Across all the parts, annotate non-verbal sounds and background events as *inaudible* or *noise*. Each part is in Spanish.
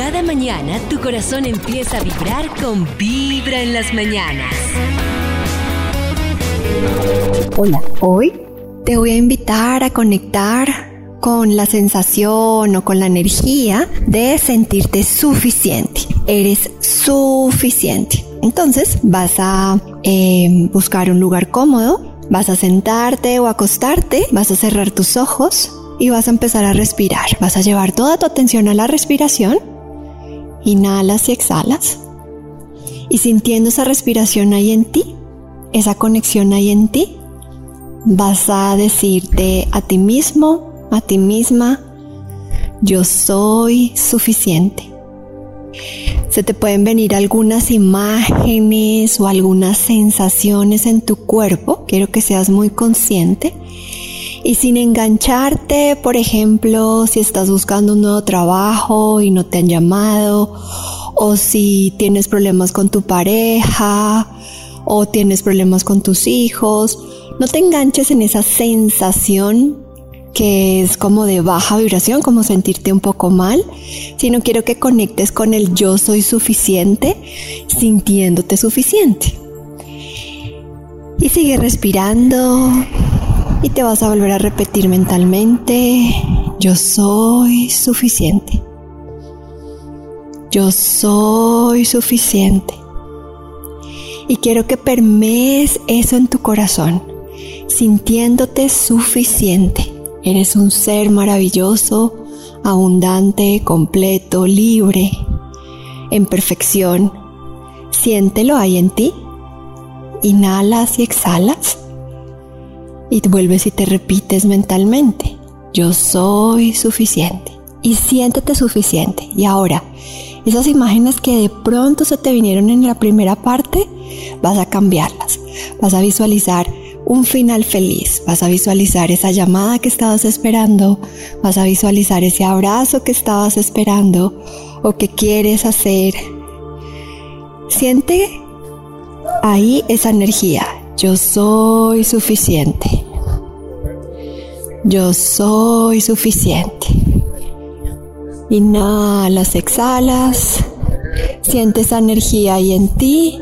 Cada mañana tu corazón empieza a vibrar con Vibra en las mañanas. Hola, hoy te voy a invitar a conectar con la sensación o con la energía de sentirte suficiente. Eres suficiente. Entonces vas a eh, buscar un lugar cómodo, vas a sentarte o acostarte, vas a cerrar tus ojos y vas a empezar a respirar. Vas a llevar toda tu atención a la respiración. Inhalas y exhalas. Y sintiendo esa respiración ahí en ti, esa conexión ahí en ti, vas a decirte a ti mismo, a ti misma, yo soy suficiente. Se te pueden venir algunas imágenes o algunas sensaciones en tu cuerpo. Quiero que seas muy consciente y sin engancharte, por ejemplo, si estás buscando un nuevo trabajo y no te han llamado, o si tienes problemas con tu pareja, o tienes problemas con tus hijos, no te enganches en esa sensación que es como de baja vibración, como sentirte un poco mal, sino quiero que conectes con el yo soy suficiente, sintiéndote suficiente. Y sigue respirando, y te vas a volver a repetir mentalmente, yo soy suficiente. Yo soy suficiente. Y quiero que permees eso en tu corazón, sintiéndote suficiente. Eres un ser maravilloso, abundante, completo, libre, en perfección. Siéntelo ahí en ti. Inhalas y exhalas y vuelves y te repites mentalmente, yo soy suficiente. Y siéntete suficiente. Y ahora, esas imágenes que de pronto se te vinieron en la primera parte, vas a cambiarlas. Vas a visualizar un final feliz. Vas a visualizar esa llamada que estabas esperando. Vas a visualizar ese abrazo que estabas esperando o que quieres hacer. Siente ahí esa energía, yo soy suficiente. Yo soy suficiente. Inhalas, exhalas. Sientes esa energía ahí en ti.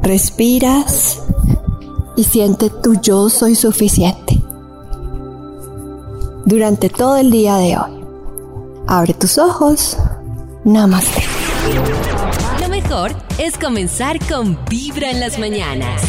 Respiras y siente tu yo soy suficiente. Durante todo el día de hoy. Abre tus ojos. Namaste. Lo mejor es comenzar con Vibra en las mañanas.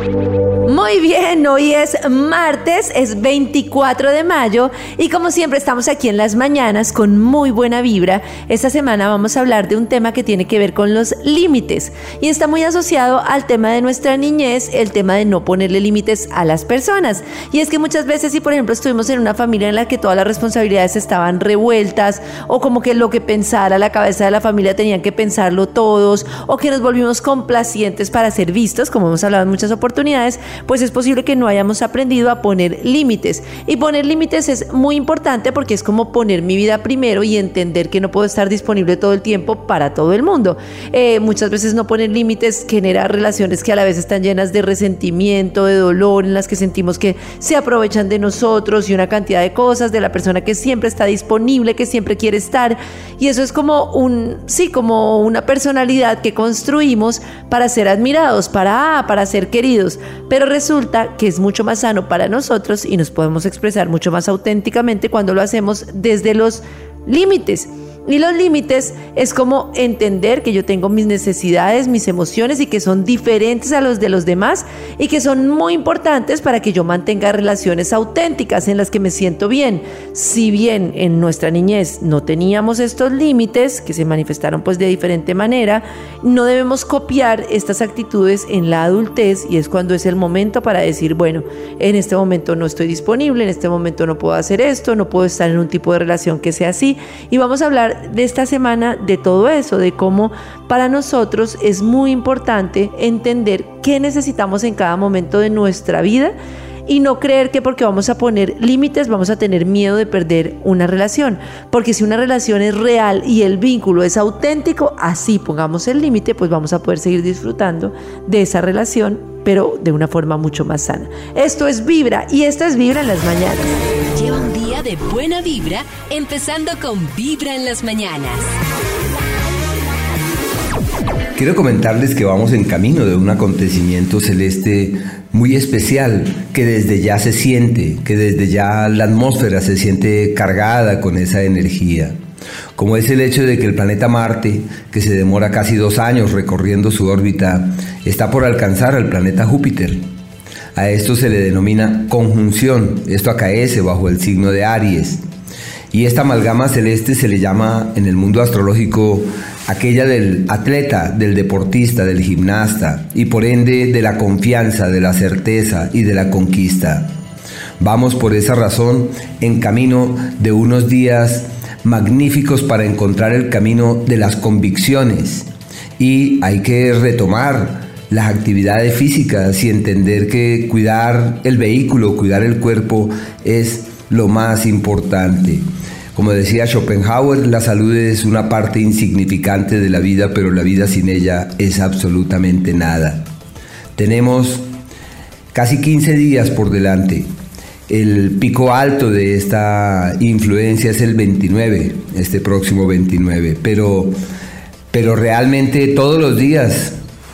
Muy bien, hoy es martes, es 24 de mayo y como siempre estamos aquí en las mañanas con muy buena vibra. Esta semana vamos a hablar de un tema que tiene que ver con los límites y está muy asociado al tema de nuestra niñez, el tema de no ponerle límites a las personas. Y es que muchas veces si por ejemplo estuvimos en una familia en la que todas las responsabilidades estaban revueltas o como que lo que pensara la cabeza de la familia tenían que pensarlo todos o que nos volvimos complacientes para ser vistos, como hemos hablado en muchas oportunidades, pues es posible que no hayamos aprendido a poner límites. Y poner límites es muy importante porque es como poner mi vida primero y entender que no puedo estar disponible todo el tiempo para todo el mundo. Eh, muchas veces no poner límites genera relaciones que a la vez están llenas de resentimiento, de dolor, en las que sentimos que se aprovechan de nosotros y una cantidad de cosas, de la persona que siempre está disponible, que siempre quiere estar. Y eso es como un, sí, como una personalidad que construimos para ser admirados, para, ah, para ser queridos. Pero resulta que es mucho más sano para nosotros y nos podemos expresar mucho más auténticamente cuando lo hacemos desde los límites. Y los límites es como entender que yo tengo mis necesidades, mis emociones y que son diferentes a los de los demás y que son muy importantes para que yo mantenga relaciones auténticas en las que me siento bien. Si bien en nuestra niñez no teníamos estos límites que se manifestaron pues de diferente manera, no debemos copiar estas actitudes en la adultez y es cuando es el momento para decir, bueno, en este momento no estoy disponible, en este momento no puedo hacer esto, no puedo estar en un tipo de relación que sea así y vamos a hablar de esta semana de todo eso, de cómo para nosotros es muy importante entender qué necesitamos en cada momento de nuestra vida y no creer que porque vamos a poner límites vamos a tener miedo de perder una relación. Porque si una relación es real y el vínculo es auténtico, así pongamos el límite, pues vamos a poder seguir disfrutando de esa relación pero de una forma mucho más sana. Esto es Vibra y esto es Vibra en las mañanas. Lleva un día de buena vibra, empezando con Vibra en las mañanas. Quiero comentarles que vamos en camino de un acontecimiento celeste muy especial que desde ya se siente, que desde ya la atmósfera se siente cargada con esa energía como es el hecho de que el planeta Marte, que se demora casi dos años recorriendo su órbita, está por alcanzar al planeta Júpiter. A esto se le denomina conjunción, esto acaece bajo el signo de Aries. Y esta amalgama celeste se le llama en el mundo astrológico aquella del atleta, del deportista, del gimnasta, y por ende de la confianza, de la certeza y de la conquista. Vamos por esa razón en camino de unos días magníficos para encontrar el camino de las convicciones y hay que retomar las actividades físicas y entender que cuidar el vehículo, cuidar el cuerpo es lo más importante. Como decía Schopenhauer, la salud es una parte insignificante de la vida, pero la vida sin ella es absolutamente nada. Tenemos casi 15 días por delante el pico alto de esta influencia es el 29, este próximo 29, pero, pero realmente todos los días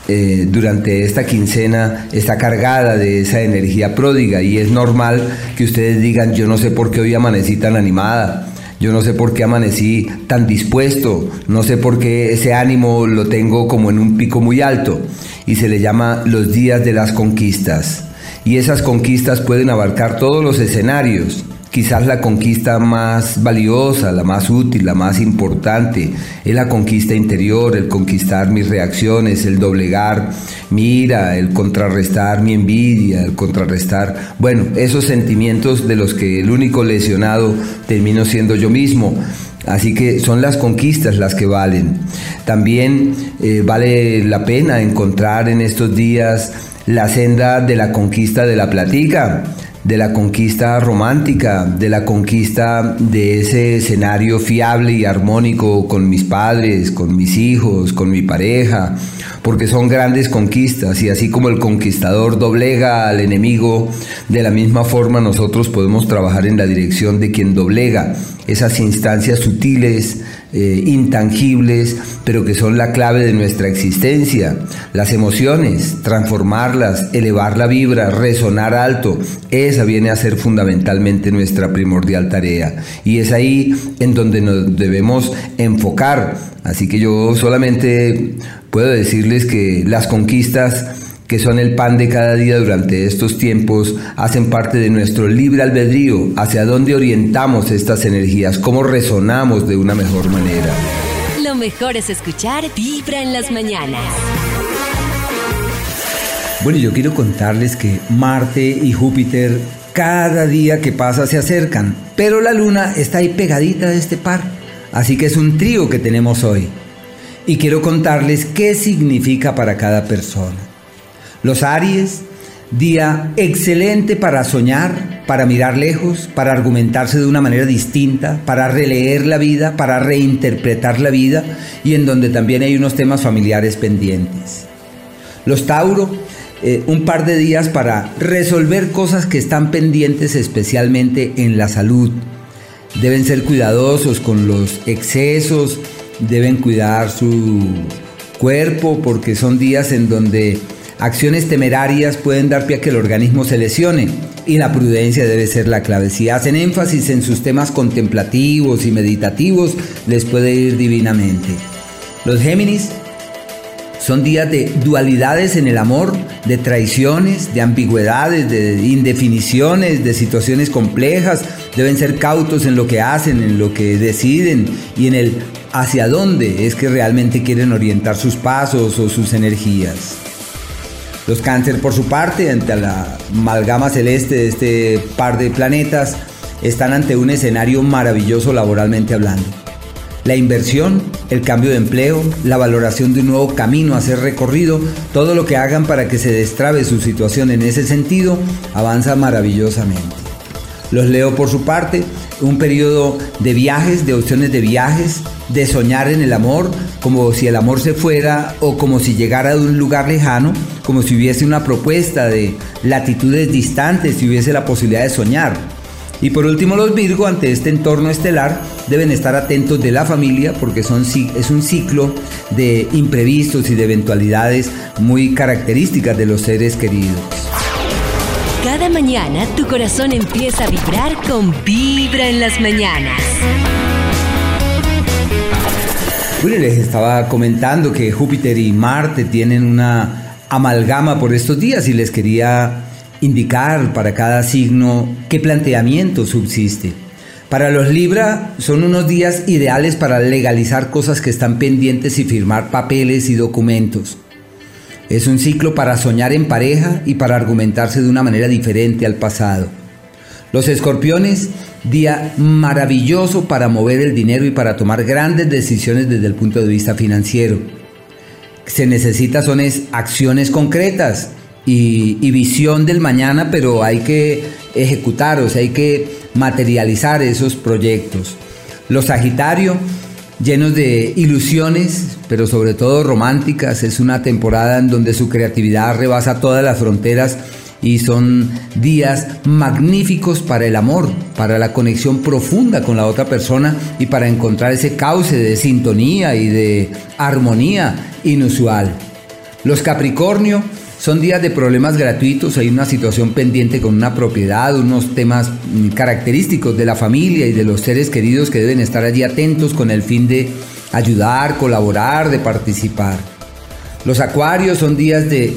eh, durante esta quincena está cargada de esa energía pródiga y es normal que ustedes digan, yo no sé por qué hoy amanecí tan animada. Yo no sé por qué amanecí tan dispuesto, no sé por qué ese ánimo lo tengo como en un pico muy alto y se le llama los días de las conquistas y esas conquistas pueden abarcar todos los escenarios. Quizás la conquista más valiosa, la más útil, la más importante es la conquista interior, el conquistar mis reacciones, el doblegar mi ira, el contrarrestar mi envidia, el contrarrestar, bueno, esos sentimientos de los que el único lesionado termino siendo yo mismo. Así que son las conquistas las que valen. También eh, vale la pena encontrar en estos días la senda de la conquista de la platica, de la conquista romántica, de la conquista de ese escenario fiable y armónico con mis padres, con mis hijos, con mi pareja, porque son grandes conquistas y así como el conquistador doblega al enemigo, de la misma forma nosotros podemos trabajar en la dirección de quien doblega esas instancias sutiles, eh, intangibles, pero que son la clave de nuestra existencia. Las emociones, transformarlas, elevar la vibra, resonar alto, esa viene a ser fundamentalmente nuestra primordial tarea. Y es ahí en donde nos debemos enfocar. Así que yo solamente puedo decirles que las conquistas que son el pan de cada día durante estos tiempos, hacen parte de nuestro libre albedrío, hacia dónde orientamos estas energías, cómo resonamos de una mejor manera. Lo mejor es escuchar Vibra en las mañanas. Bueno, yo quiero contarles que Marte y Júpiter cada día que pasa se acercan, pero la Luna está ahí pegadita de este par, así que es un trío que tenemos hoy. Y quiero contarles qué significa para cada persona. Los Aries, día excelente para soñar, para mirar lejos, para argumentarse de una manera distinta, para releer la vida, para reinterpretar la vida y en donde también hay unos temas familiares pendientes. Los Tauro, eh, un par de días para resolver cosas que están pendientes especialmente en la salud. Deben ser cuidadosos con los excesos, deben cuidar su cuerpo porque son días en donde Acciones temerarias pueden dar pie a que el organismo se lesione y la prudencia debe ser la clave. Si hacen énfasis en sus temas contemplativos y meditativos, les puede ir divinamente. Los Géminis son días de dualidades en el amor, de traiciones, de ambigüedades, de indefiniciones, de situaciones complejas. Deben ser cautos en lo que hacen, en lo que deciden y en el hacia dónde es que realmente quieren orientar sus pasos o sus energías. Los cáncer, por su parte, ante la amalgama celeste de este par de planetas, están ante un escenario maravilloso laboralmente hablando. La inversión, el cambio de empleo, la valoración de un nuevo camino a ser recorrido, todo lo que hagan para que se destrabe su situación en ese sentido, avanza maravillosamente. Los leo por su parte, un periodo de viajes, de opciones de viajes, de soñar en el amor, como si el amor se fuera o como si llegara de un lugar lejano, como si hubiese una propuesta de latitudes distantes, si hubiese la posibilidad de soñar. Y por último los Virgo ante este entorno estelar deben estar atentos de la familia porque son, es un ciclo de imprevistos y de eventualidades muy características de los seres queridos. Cada mañana tu corazón empieza a vibrar con Vibra en las mañanas. Bueno, les estaba comentando que Júpiter y Marte tienen una amalgama por estos días y les quería indicar para cada signo qué planteamiento subsiste. Para los Libra son unos días ideales para legalizar cosas que están pendientes y firmar papeles y documentos. Es un ciclo para soñar en pareja y para argumentarse de una manera diferente al pasado. Los escorpiones, día maravilloso para mover el dinero y para tomar grandes decisiones desde el punto de vista financiero. Se necesita son acciones concretas y, visión del mañana, pero hay que ejecutar, o hay que materializar esos proyectos. Los Sagitario, llenos de ilusiones, pero sobre todo románticas. Es una temporada en donde su creatividad rebasa todas las fronteras y son días magníficos para el amor, para la conexión profunda con la otra persona y para encontrar ese cauce de sintonía y de armonía inusual. Los Capricornio son días de problemas gratuitos, hay una situación pendiente con una propiedad, unos temas característicos de la familia y de los seres queridos que deben estar allí atentos con el fin de ayudar, colaborar, de participar. Los acuarios son días de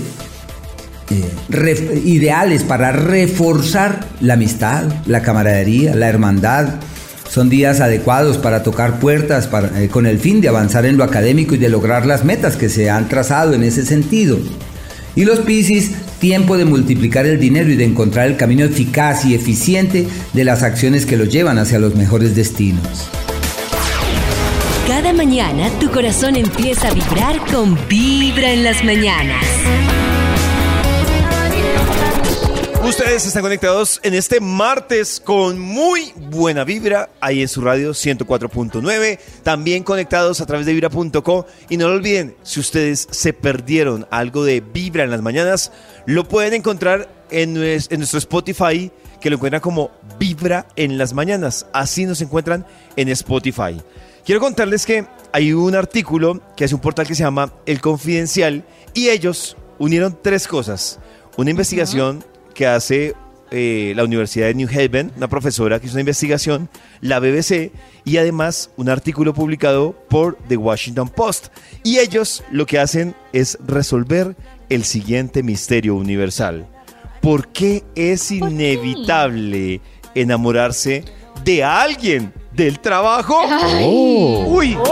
ideales para reforzar la amistad, la camaradería, la hermandad. Son días adecuados para tocar puertas eh, con el fin de avanzar en lo académico y de lograr las metas que se han trazado en ese sentido. Y los Piscis, tiempo de multiplicar el dinero y de encontrar el camino eficaz y eficiente de las acciones que los llevan hacia los mejores destinos. Cada mañana tu corazón empieza a vibrar con Vibra en las mañanas. Ustedes están conectados en este martes con muy buena vibra ahí en su radio 104.9, también conectados a través de vibra.co y no lo olviden, si ustedes se perdieron algo de vibra en las mañanas, lo pueden encontrar en, nuestro Spotify que lo encuentran como Vibra en las mañanas, así nos encuentran en Spotify. Quiero contarles que hay un artículo que es un portal que se llama El Confidencial y ellos unieron tres cosas. Una investigación que hace eh, la Universidad de New Haven, una profesora que hizo una investigación, la BBC y además un artículo publicado por The Washington Post. Y ellos lo que hacen es resolver el siguiente misterio universal. ¿Por qué es inevitable enamorarse de alguien del trabajo? Oh. Uy, porque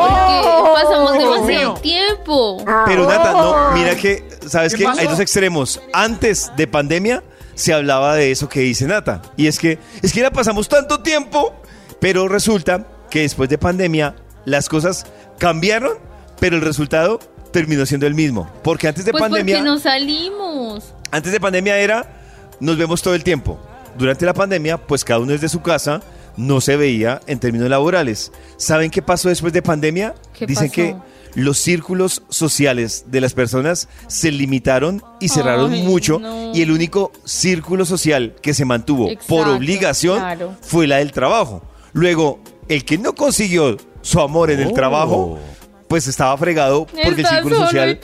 pasamos demasiado tiempo. Pero Nata, no, mira que, ¿sabes qué? Hay dos extremos. Antes de pandemia se hablaba de eso que dice Nata. Y es que, es que ya pasamos tanto tiempo, pero resulta que después de pandemia las cosas cambiaron, pero el resultado terminó siendo el mismo. Porque antes de pues pandemia... Porque no salimos. Antes de pandemia era, nos vemos todo el tiempo. Durante la pandemia, pues cada uno desde su casa no se veía en términos laborales. ¿Saben qué pasó después de pandemia? Dicen que los círculos sociales de las personas se limitaron y cerraron mucho y el único círculo social que se mantuvo por obligación fue la del trabajo. Luego, el que no consiguió su amor en el trabajo, oh. pues estaba fregado porque el círculo social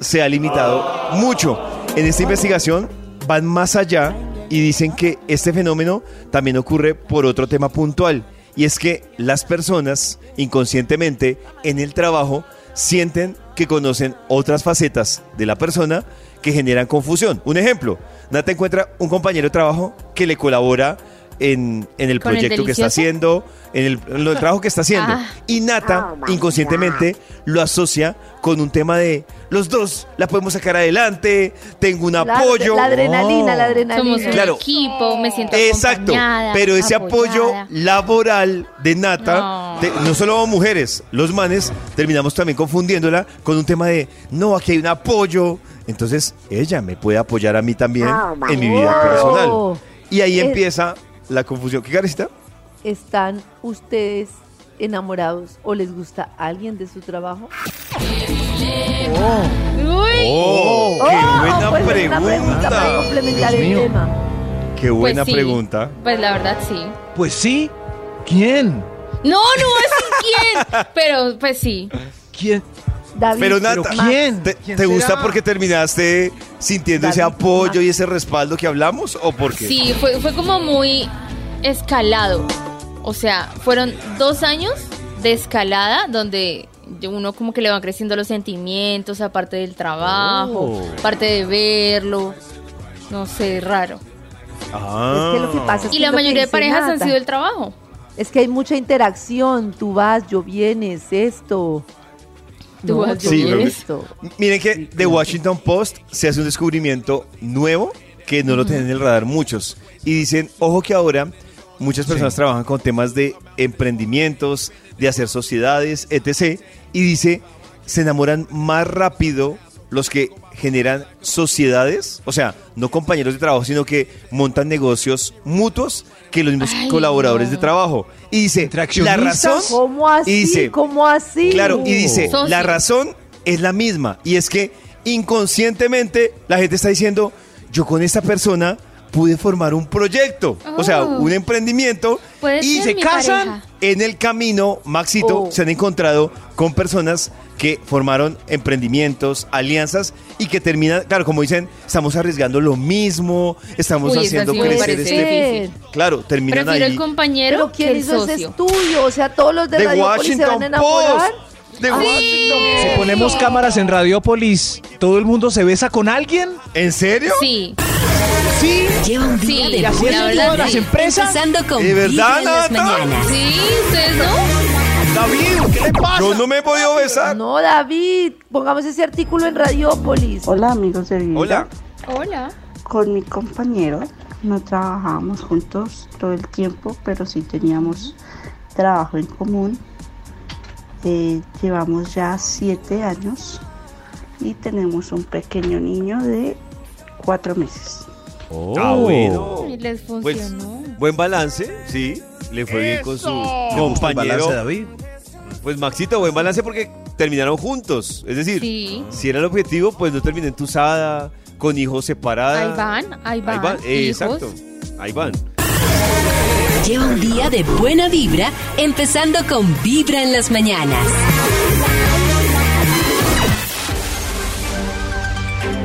se ha limitado mucho. En esta investigación van más allá y dicen que este fenómeno también ocurre por otro tema puntual. Y es que las personas inconscientemente en el trabajo sienten que conocen otras facetas de la persona que generan confusión. Un ejemplo, Nata encuentra un compañero de trabajo que le colabora en, el proyecto que está haciendo, en el, trabajo que está haciendo. Ah. Y Nata, oh inconscientemente, lo asocia con un tema de los dos la podemos sacar adelante, tengo un apoyo. La adrenalina, la adrenalina. Somos un equipo, me siento Exacto, pero ese apoyo laboral de Nata, no. solo mujeres, los manes, terminamos también confundiéndola con un tema de, no, aquí hay un apoyo. Entonces, ella me puede apoyar a mí también oh en mi vida personal. Y ahí empieza la confusión. ¿Qué carecita? ¿están ustedes enamorados o les gusta alguien de su trabajo? Uy. ¡Oh! ¡Qué Oh, buena pues es una pregunta para pregunta! complementar Dios el mío. tema. ¡Qué buena Pues sí. pregunta! Pues la verdad sí. Pues sí. ¿Quién? No, no es quién. *laughs* Pero pues sí. ¿Quién? David, Pero ¿Pero quién? ¿te, ¿Quién te gusta porque terminaste sintiendo ese apoyo Max. y ese respaldo que hablamos o porque Sí, fue, fue como muy escalado. O sea, fueron dos años de escalada donde uno como que le van creciendo los sentimientos, aparte del trabajo, Oh. aparte de verlo. No sé, raro. Ah. Es que lo que pasa es Y que la mayoría de parejas han sido el trabajo. Es que hay mucha interacción. Tú vas, yo vienes, esto. No, Sí, esto. Miren que The Washington Post se hace un descubrimiento nuevo que no lo tienen en el radar muchos. Y dicen, ojo que ahora muchas personas trabajan con temas de emprendimientos, de hacer sociedades, etc. Y dice, se enamoran más rápido los que generan sociedades, o sea, no compañeros de trabajo, sino que montan negocios mutuos que los mismos Ay, colaboradores no. de trabajo. Y dice, ¿Entre la razón... ¿Cómo así? Y dice, ¿Cómo así? Claro, y dice, Socio. la razón es la misma. Y es que inconscientemente la gente está diciendo, yo con esta persona pude formar un proyecto, o sea, Oh. un emprendimiento. Y se casan. pareja. En el camino, Maxito, Oh. se han encontrado con personas que formaron emprendimientos, alianzas y que terminan, claro, como dicen, estamos arriesgando lo mismo, estamos Uy, haciendo sí crecer este... Claro, terminan Prefiero ahí. el compañero Pero ¿quién que el hizo ese socio. estudio? O sea, todos los de The Radio se van a Washington enamorar. Post. The Washington Si ponemos cámaras en Radiopolis, ¿todo el mundo se besa con alguien? ¿En serio? Sí, Sí. Lleva un día Sí, de la verdad, las empresas. Empezando con ¿De verdad, en las mañanas. sí, ustedes no. David, ¿qué le pasa? Yo no me he podido besar. No, David, pongamos ese artículo en Radiópolis. Hola amigos de vida. Hola. Hola. Con mi compañero no trabajábamos juntos todo el tiempo, pero sí teníamos trabajo en común. Eh, llevamos ya siete años y tenemos un pequeño niño de cuatro meses. Ah, bueno. Y les Pues, funcionó. buen balance, sí. Le fue bien con su ¿Le gusta el compañero. balance, David? Pues Maxito, buen balance porque terminaron juntos. Es decir, Sí. si era el objetivo, pues no terminé entusada, con hijos separados. Ahí van, ahí van. Ahí van, eh, hijos. exacto. Ahí van. Lleva un día de buena vibra, empezando con Vibra en las mañanas.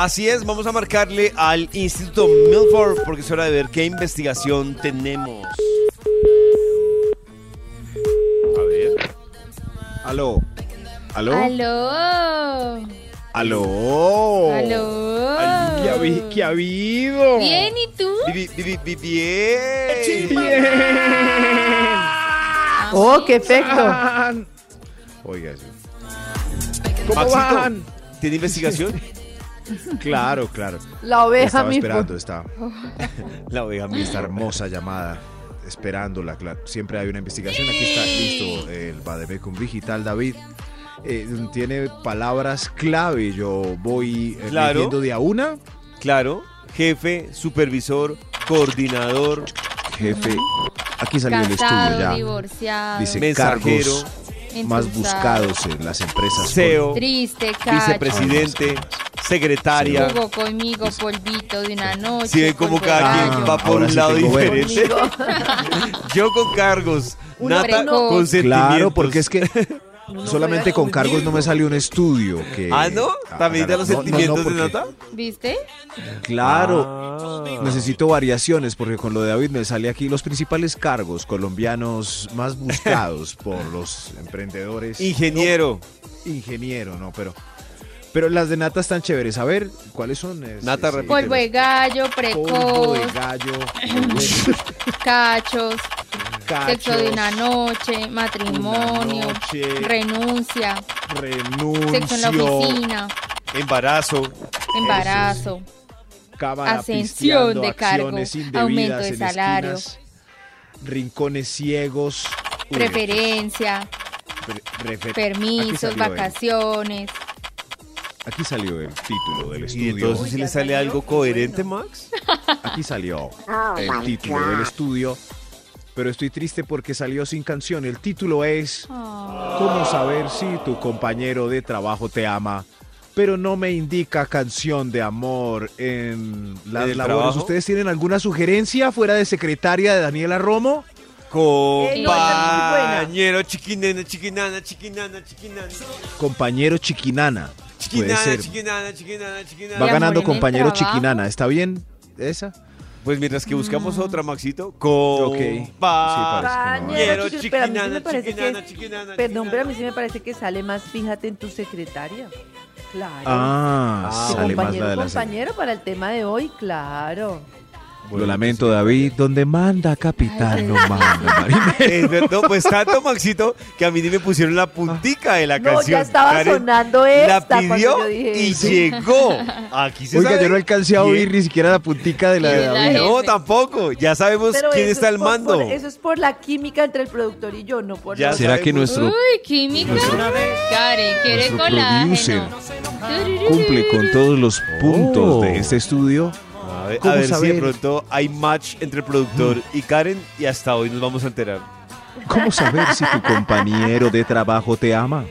Así es, vamos a marcarle al Instituto Milford porque es hora de ver qué investigación tenemos. A ver. Aló. ¿Aló? Aló. Aló. Aló. ¿Qué, ha, qué ha habido? Bien, ¿y tú? Bi- bi- bi- bi- Bien. Oh, qué efecto. Oiga, eso. ¿Cómo Maxito, van? ¿Tiene investigación? *laughs* Claro, claro. La oveja, Estaba mi esperando esta, La oveja esta mixta. hermosa llamada, esperándola. Claro. Siempre hay una investigación. Aquí está listo el Bademecum Digital, David. Eh, tiene palabras clave. Yo voy eh, Claro. leyendo de a una. Claro, jefe, supervisor, coordinador, Jefe, aquí salió el estudio ya. divorciado. Dice Mensajero, cargos más buscados en las empresas. CEO, Triste, cacho. vicepresidente, secretaria. Jugó conmigo polvito de una noche. Si ven como cada quien va por Ahora un sí lado diferente. *laughs* Yo con cargos, Nata precoz. con sentimientos. Claro, porque es que *laughs* solamente con cargos no me salió un estudio que... Ah, ¿no? ¿También de los No, no, no, sentimientos de Nata? ¿Viste? Claro, Ah. necesito variaciones porque con lo de David me sale aquí los principales cargos colombianos más buscados *laughs* por los emprendedores. Ingeniero. No, ingeniero, no, pero... Pero las de nata están chéveres. A ver, ¿cuáles son? Nata, repite. Polvo de gallo, Polvo de precoz, gallo, *laughs* cachos, sexo de cachos, una noche, matrimonio, Una noche. renuncia, renuncio, sexo en la oficina, Embarazo. embarazo. cámara ascensión de cargo, aumento de salario. esquinas, rincones ciegos, preferencia, pre- permisos, vacaciones. Aquí salió el título del Y estudio. entonces si le sale algo coherente, Max. *laughs* Aquí salió el título del estudio. Pero estoy triste porque salió sin canción. El título es ¿Cómo saber si tu compañero de trabajo te ama? Pero no me indica canción de amor en las ¿En el labores. trabajo? ¿Ustedes tienen alguna sugerencia fuera de secretaria de Daniela Romo? Compañero, chiquinena, chiquinana, chiquinana, chiquinana. Compañero Chiquinana. Puede Chiquinana, ser. chiquinana, chiquinana, chiquinana. Va ganando compañero. Chiquinana. ¿Está bien esa? Pues mientras que buscamos Mm. otra, Maxito. Ok. Sí, parece Compañero, sí chiquinana, parece chiquinana, que- chiquinana. Perdón, pero a mí sí me parece que sale más, fíjate en tu secretaria. Claro. Ah, Que sale más compañero, la de la compañero para el tema de hoy, claro. Lo lamento, David. Donde manda capitán, no manda marinero. Es *laughs* verdad, pues tanto, Maxito, que a mí ni me pusieron la puntica de la No, canción. ya estaba Karen sonando La esta cuando pidió yo dije y eso. llegó. Aquí se Oiga, sabe yo no alcancé a oír ni siquiera la puntica de la de la David. No, tampoco. Ya sabemos Pero quién está es al mando. por- eso es por la química entre el productor y yo, no por Ya la- ¿Será que nuestro Uy, química. Karen, quiere nuestro colágeno. cumple con todos los puntos Oh. de este estudio? A ver, ¿Cómo a ver si de saber? pronto hay match entre el productor y Karen y hasta hoy nos vamos a enterar. ¿Cómo saber si tu compañero de trabajo te ama?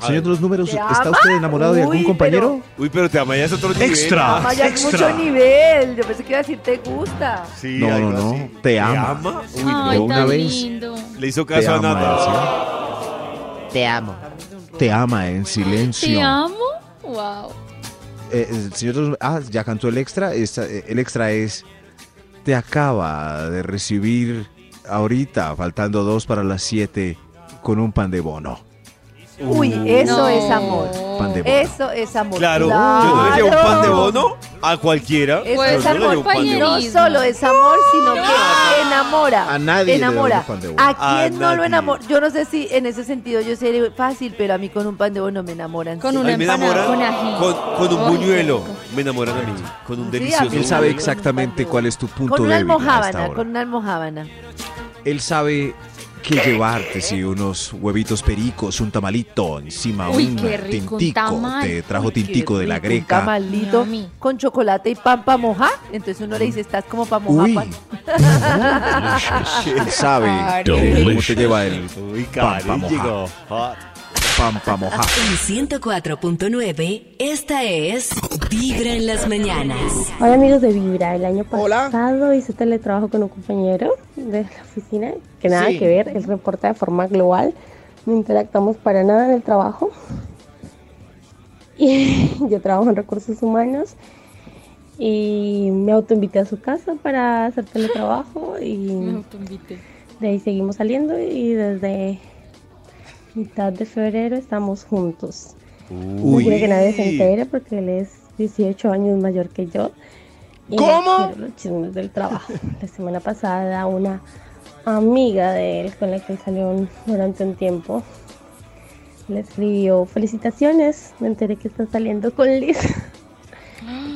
A Señor ver. de los números, ¿Te ¿está ama? usted enamorado de Uy, algún compañero? Uy, pero te ama ya es otro nivel. Extra. Ah, ya es mucho nivel. Yo pensé que iba a decir te gusta. Sí, No, no, no. así. Te ama. Uy, Ay, no, una tan vez. lindo. Le hizo Te caso a ama, Nata. Te amo. Te ama en silencio. Te amo. Wow. Eh, el señor ah, ya cantó el extra. Eh, el extra es te acaba de recibir ahorita, faltando dos para las siete, con un pan de bono. Uy, eso No. es amor. Pan de bono. Eso es amor. Claro, yo no le llevo un pan de Claro. bono a cualquiera. Eso Pues es Yo amor. un de. No solo es amor, sino que enamora. A nadie le enamora. damos pan de bono. ¿A A quién no lo enamora? Yo no sé si en ese sentido yo seré fácil, pero a mí con un pan de bono me enamoran. Con una mí me empanada enamoran con ají. con, con un buñuelo. Me enamoran a mí. Con un delicioso Él sabe exactamente cuál es tu punto Con una débil almohábana, con una almohábana. Él sabe que llevarte, si unos huevitos pericos, un tamalito, encima Uy, un qué rico, un tintico, tamal. te trajo Uy, tintico de la rico, Un greca. tamalito con chocolate y pan para mojar. Entonces uno le dice, estás como para mojar. Uy, pan". *laughs* *laughs* él sabe cómo te lleva el pan pa' Karen mojar. Llegó. hot. pan pa' mojar. En 104.9, esta es Vibra en las mañanas. Hola amigos de Vibra, el año pasado hice teletrabajo con un compañero de la oficina que nada que ver, él reporta de forma global, no interactuamos para nada en el trabajo. Y *laughs* yo trabajo en recursos humanos y me autoinvité a su casa para hacer teletrabajo Me y autoinvité. de ahí seguimos saliendo y desde mitad de febrero estamos juntos. No quiero que nadie se entere porque él es 18 años mayor que yo. Y quiero los chismes del trabajo. La semana pasada una amiga de él con la que salió un- durante un tiempo le escribió felicitaciones. Me enteré que está saliendo con Liz. *gasps*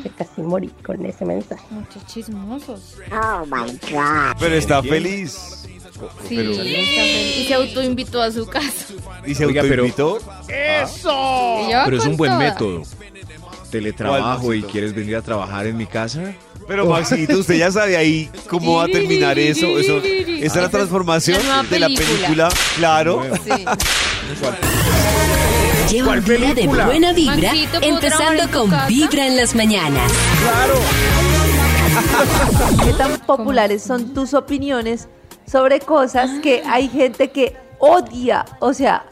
Que casi morí con ese mensaje. Muchos chismosos. Pero está feliz. Sí, Pero-. Y se autoinvitó a su casa. Y se Oiga, pero- autoinvitó. Y yo Pero es un buen toda. método. Teletrabajo y quieres venir a trabajar en mi casa. Pero Maxito, *laughs* usted ya sabe ahí cómo va a terminar eso. eso esa es la transformación la de la película. Claro. Sí. Lleva un día de buena vibra, Maxito, ¿puedo trabajar empezando con casa? Vibra en las mañanas. ¿Qué tan populares son tus opiniones sobre cosas que hay gente que odia? O sea,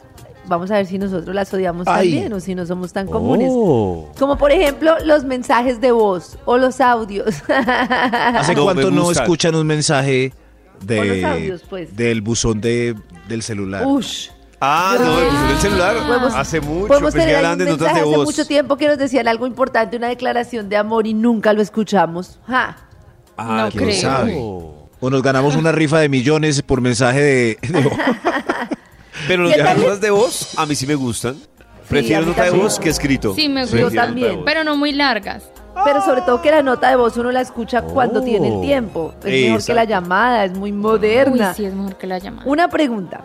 vamos a ver si nosotros las odiamos Ay. también o si no somos tan comunes. Oh. Como por ejemplo los mensajes de voz o los audios. *laughs* ¿Hace No, cuánto no escuchan un mensaje de, audios, pues. del buzón de, del celular? Ush. Ah, no, el buzón del celular. Podemos- hace mucho. Podemos Pensé que tener ahí hablaban un de notas mensaje de hace mucho tiempo que nos decían algo importante, una declaración de amor y nunca lo escuchamos. Ja. Ah, No quién creo. sabe. O nos ganamos una rifa de millones por mensaje de. de- *laughs* Pero los notas de voz a mí sí me gustan. a Prefiero mí nota de también. voz que escrito. Sí, me gusta. Yo Prefiero también. nota de voz. Pero no muy largas. Pero sobre todo que la nota de voz uno la escucha cuando Oh. tiene el tiempo. Es mejor que la Exacto. llamada, es muy Uy, moderna. sí, es mejor que la llamada. Una pregunta.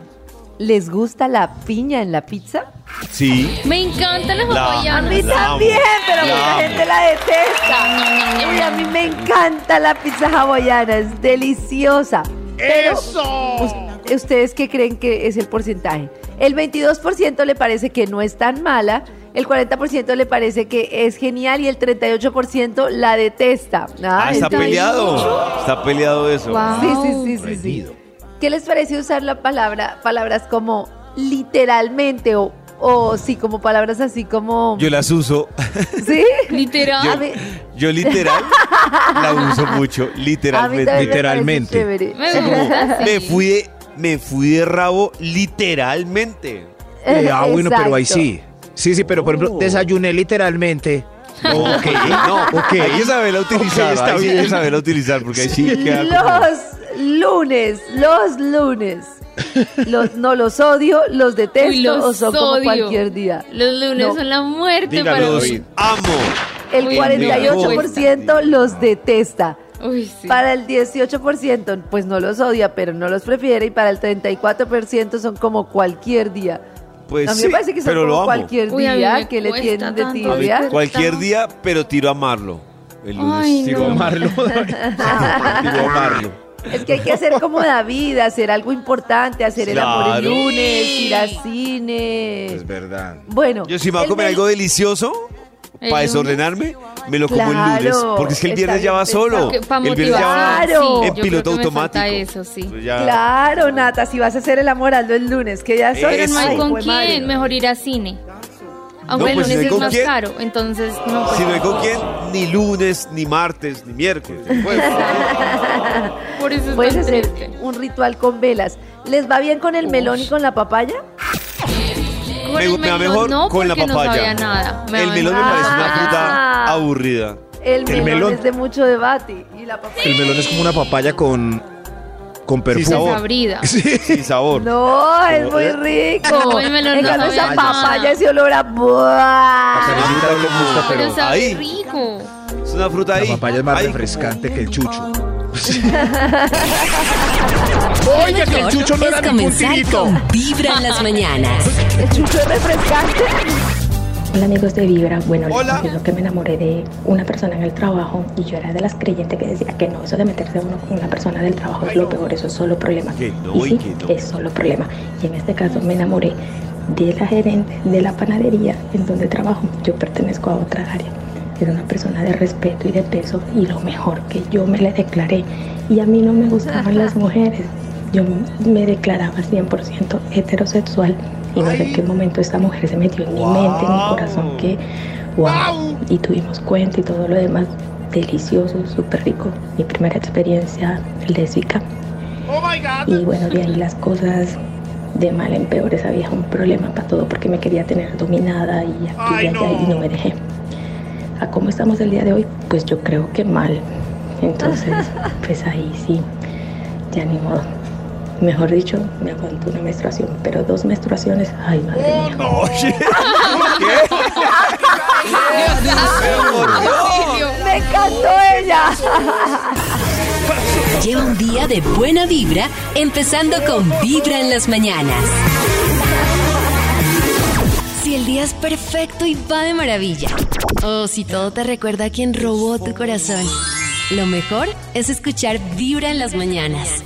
¿Les gusta la piña en la pizza? Sí. Me encanta las La- A hawaianas. mí La también, amo. pero La mucha amo. gente la detesta. Uy, a mí me encanta la pizza hawaiana, es deliciosa. Pero, us- ¿ustedes qué creen que es el porcentaje? El 22% le parece que no es tan mala, el 40% le parece que es genial y el 38% la detesta. Ah, está peleado. Está peleado eso. Wow. Sí, sí, sí, sí, sí. ¿Qué les parece usar la palabra, palabras como literalmente o, o sí, como palabras así como... Yo las uso. *laughs* ¿Sí? Literal. Mí, Yo literal la uso mucho. a mí Literalmente. me Literalmente. Sí, como, gusta, sí. me fui de, me fui de rabo literalmente. Eh, ah, bueno, pero ahí sí. Sí, sí, pero por ejemplo, Oh. desayuné literalmente. Ok, no, Ok. Hay que saberla utilizar. está bien. que saberla utilizar porque ahí sí queda como- Los lunes, los lunes. Los, *laughs* no los odio, los detesto Uy, los o son como odio. cualquier día. Los lunes No. son la muerte Dígalo, para Los mí. Amo. El Uy, 48% los detesta. Uy, sí. Para el 18% pues no los odia, pero no los prefiere. Y para el 34% son como cualquier día. Pues a mí sí, me parece que son como cualquier Uy, a día que le tienen de. A tibia. cualquier día, pero tiro a amarlo. El lunes Ay, tiro no. *laughs* a amarlo. Amarlo. Digo, amarlo. Es que hay que hacer como David, hacer algo importante, hacer el amor el lunes, ir al cine. Es verdad. Bueno. Yo si me voy a comer algo delicioso El para desordenarme, me lo como el lunes. Porque es que el viernes ya va solo. Para el viernes ya va. Claro. sí, en piloto automático. eso, sí. Entonces ya- Claro, Nata, si vas a hacer el amor, hazlo el lunes, que ya soy. Pero no hay Ay, con madre. quién, mejor ir a cine. Aunque No, pues, el lunes es más quién. caro, entonces no. pues, Si no hay con quién, ni lunes, ni martes, ni miércoles. Pues, *laughs* Por eso es Puedes hacer triste. un ritual con velas. ¿Les va bien con el melón y con la papaya? Me, el me va melón mejor no, con la papaya. No sabía nada. Me el melón me parece una Ah. fruta aburrida. El, melón, melón. es de mucho debate. Y la papaya. El melón es como una papaya con, con perfume. sabor. Desabrida. *laughs* Sin sabor. No, es muy rico. No, el melón en no cambio, esa a papaya, ese olor a... ¡buah! Karencita no le gusta, Pero pero sabe ahí. rico. Es una fruta la ahí. papaya es más ahí. refrescante que el chucho. *laughs* Oiga, que el chucho no es era ningún comenzar tirito. con Vibra en las mañanas. El chucho es refrescante. Hola amigos de Vibra, bueno, les Hola. confieso que me enamoré de una persona en el trabajo y yo era de las creyentes que decía que no, eso de meterse uno con una persona del trabajo es lo peor, eso es solo problema. Que no, y y sí, que no. es solo problema. Y en este caso me enamoré de la gerente de la panadería en donde trabajo. Yo pertenezco a otra área. Era una persona de respeto y de peso y lo mejor que yo me le declaré. Y a mí no me gustaban las *laughs* mujeres. Yo me declaraba 100% heterosexual y no sé en qué momento esta mujer se metió en mi mente, en mi corazón, que wow. Y tuvimos cuenta y todo lo demás. Delicioso, súper rico. Mi primera experiencia lésbica. Y bueno, de ahí las cosas de mal en peor. Esa vieja un problema para todo porque me quería tener dominada y aquí y allá y no me dejé. ¿A cómo estamos el día de hoy? Pues yo creo que mal. Entonces, *laughs* pues ahí sí, ya ni modo. Mejor dicho, me aguanto una menstruación, pero dos menstruaciones, ay madre mía. Oye, *laughs* *laughs* Me encantó ella. Lleva un día de buena vibra, empezando con Vibra en las mañanas. Si el día es perfecto y va de maravilla, o si todo te recuerda a quien robó tu corazón, lo mejor es escuchar Vibra en las mañanas.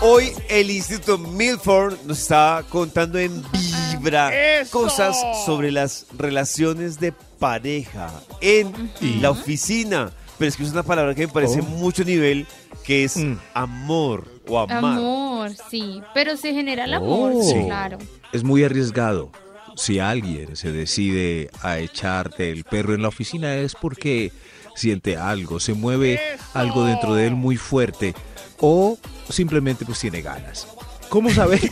Hoy el Instituto Milford nos está contando en Vibra cosas sobre las relaciones de pareja en la oficina. Pero es que es una palabra que me parece mucho nivel, que es Mm. amor o amar. Amor, sí. Pero se genera el amor, Oh. sí, claro. Es muy arriesgado. Si alguien se decide a echarte el perro en la oficina es porque siente algo, se mueve algo dentro de él muy fuerte o simplemente pues tiene ganas. ¿Cómo saber? *laughs*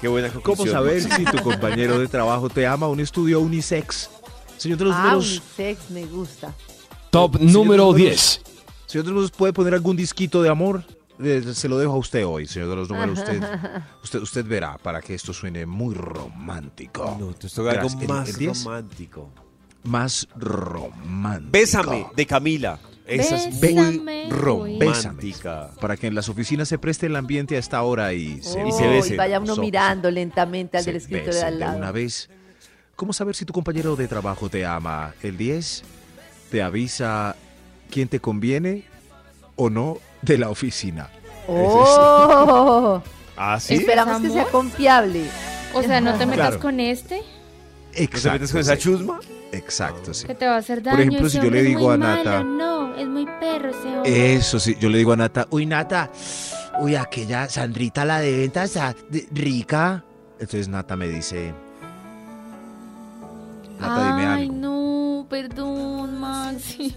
Qué buena ¿Cómo saber Max. si tu compañero de trabajo te ama? Un estudio unisex. Señor de los Ah, números, unisex, me gusta. Top Señor número números. 10. señor de los números, ¿puede poner algún disquito de amor? Eh, Se lo dejo a usted hoy, señor de los números. Usted, *laughs* usted, usted verá para que esto suene muy romántico. No, te toca algo el- más el 10, romántico. Más romántico. Bésame, de Camila. Esa es muy uy. romántica. Para que en las oficinas se preste el ambiente a esta hora y se, Y se bese. y vaya uno ojos. mirando lentamente al del escritorio de al de lado. una vez. ¿Cómo saber si tu compañero de trabajo te ama? El 10 te avisa quién te conviene o no de la oficina. ¡Oh! *laughs* ¿Ah, sí? Esperamos que sea confiable. O sea, no te metas Claro. con este, ¿No te metes con esa chusma? Exacto, sí. que te va a hacer daño. Por ejemplo, si yo le digo a Nata- malo, No, es muy perro ese hombre. Eso sí, yo le digo a Nata, uy Nata, uy aquella Sandrita la de ventas de- rica. Entonces Nata me dice, Nata dime Ay, algo. no, perdón, Maxi.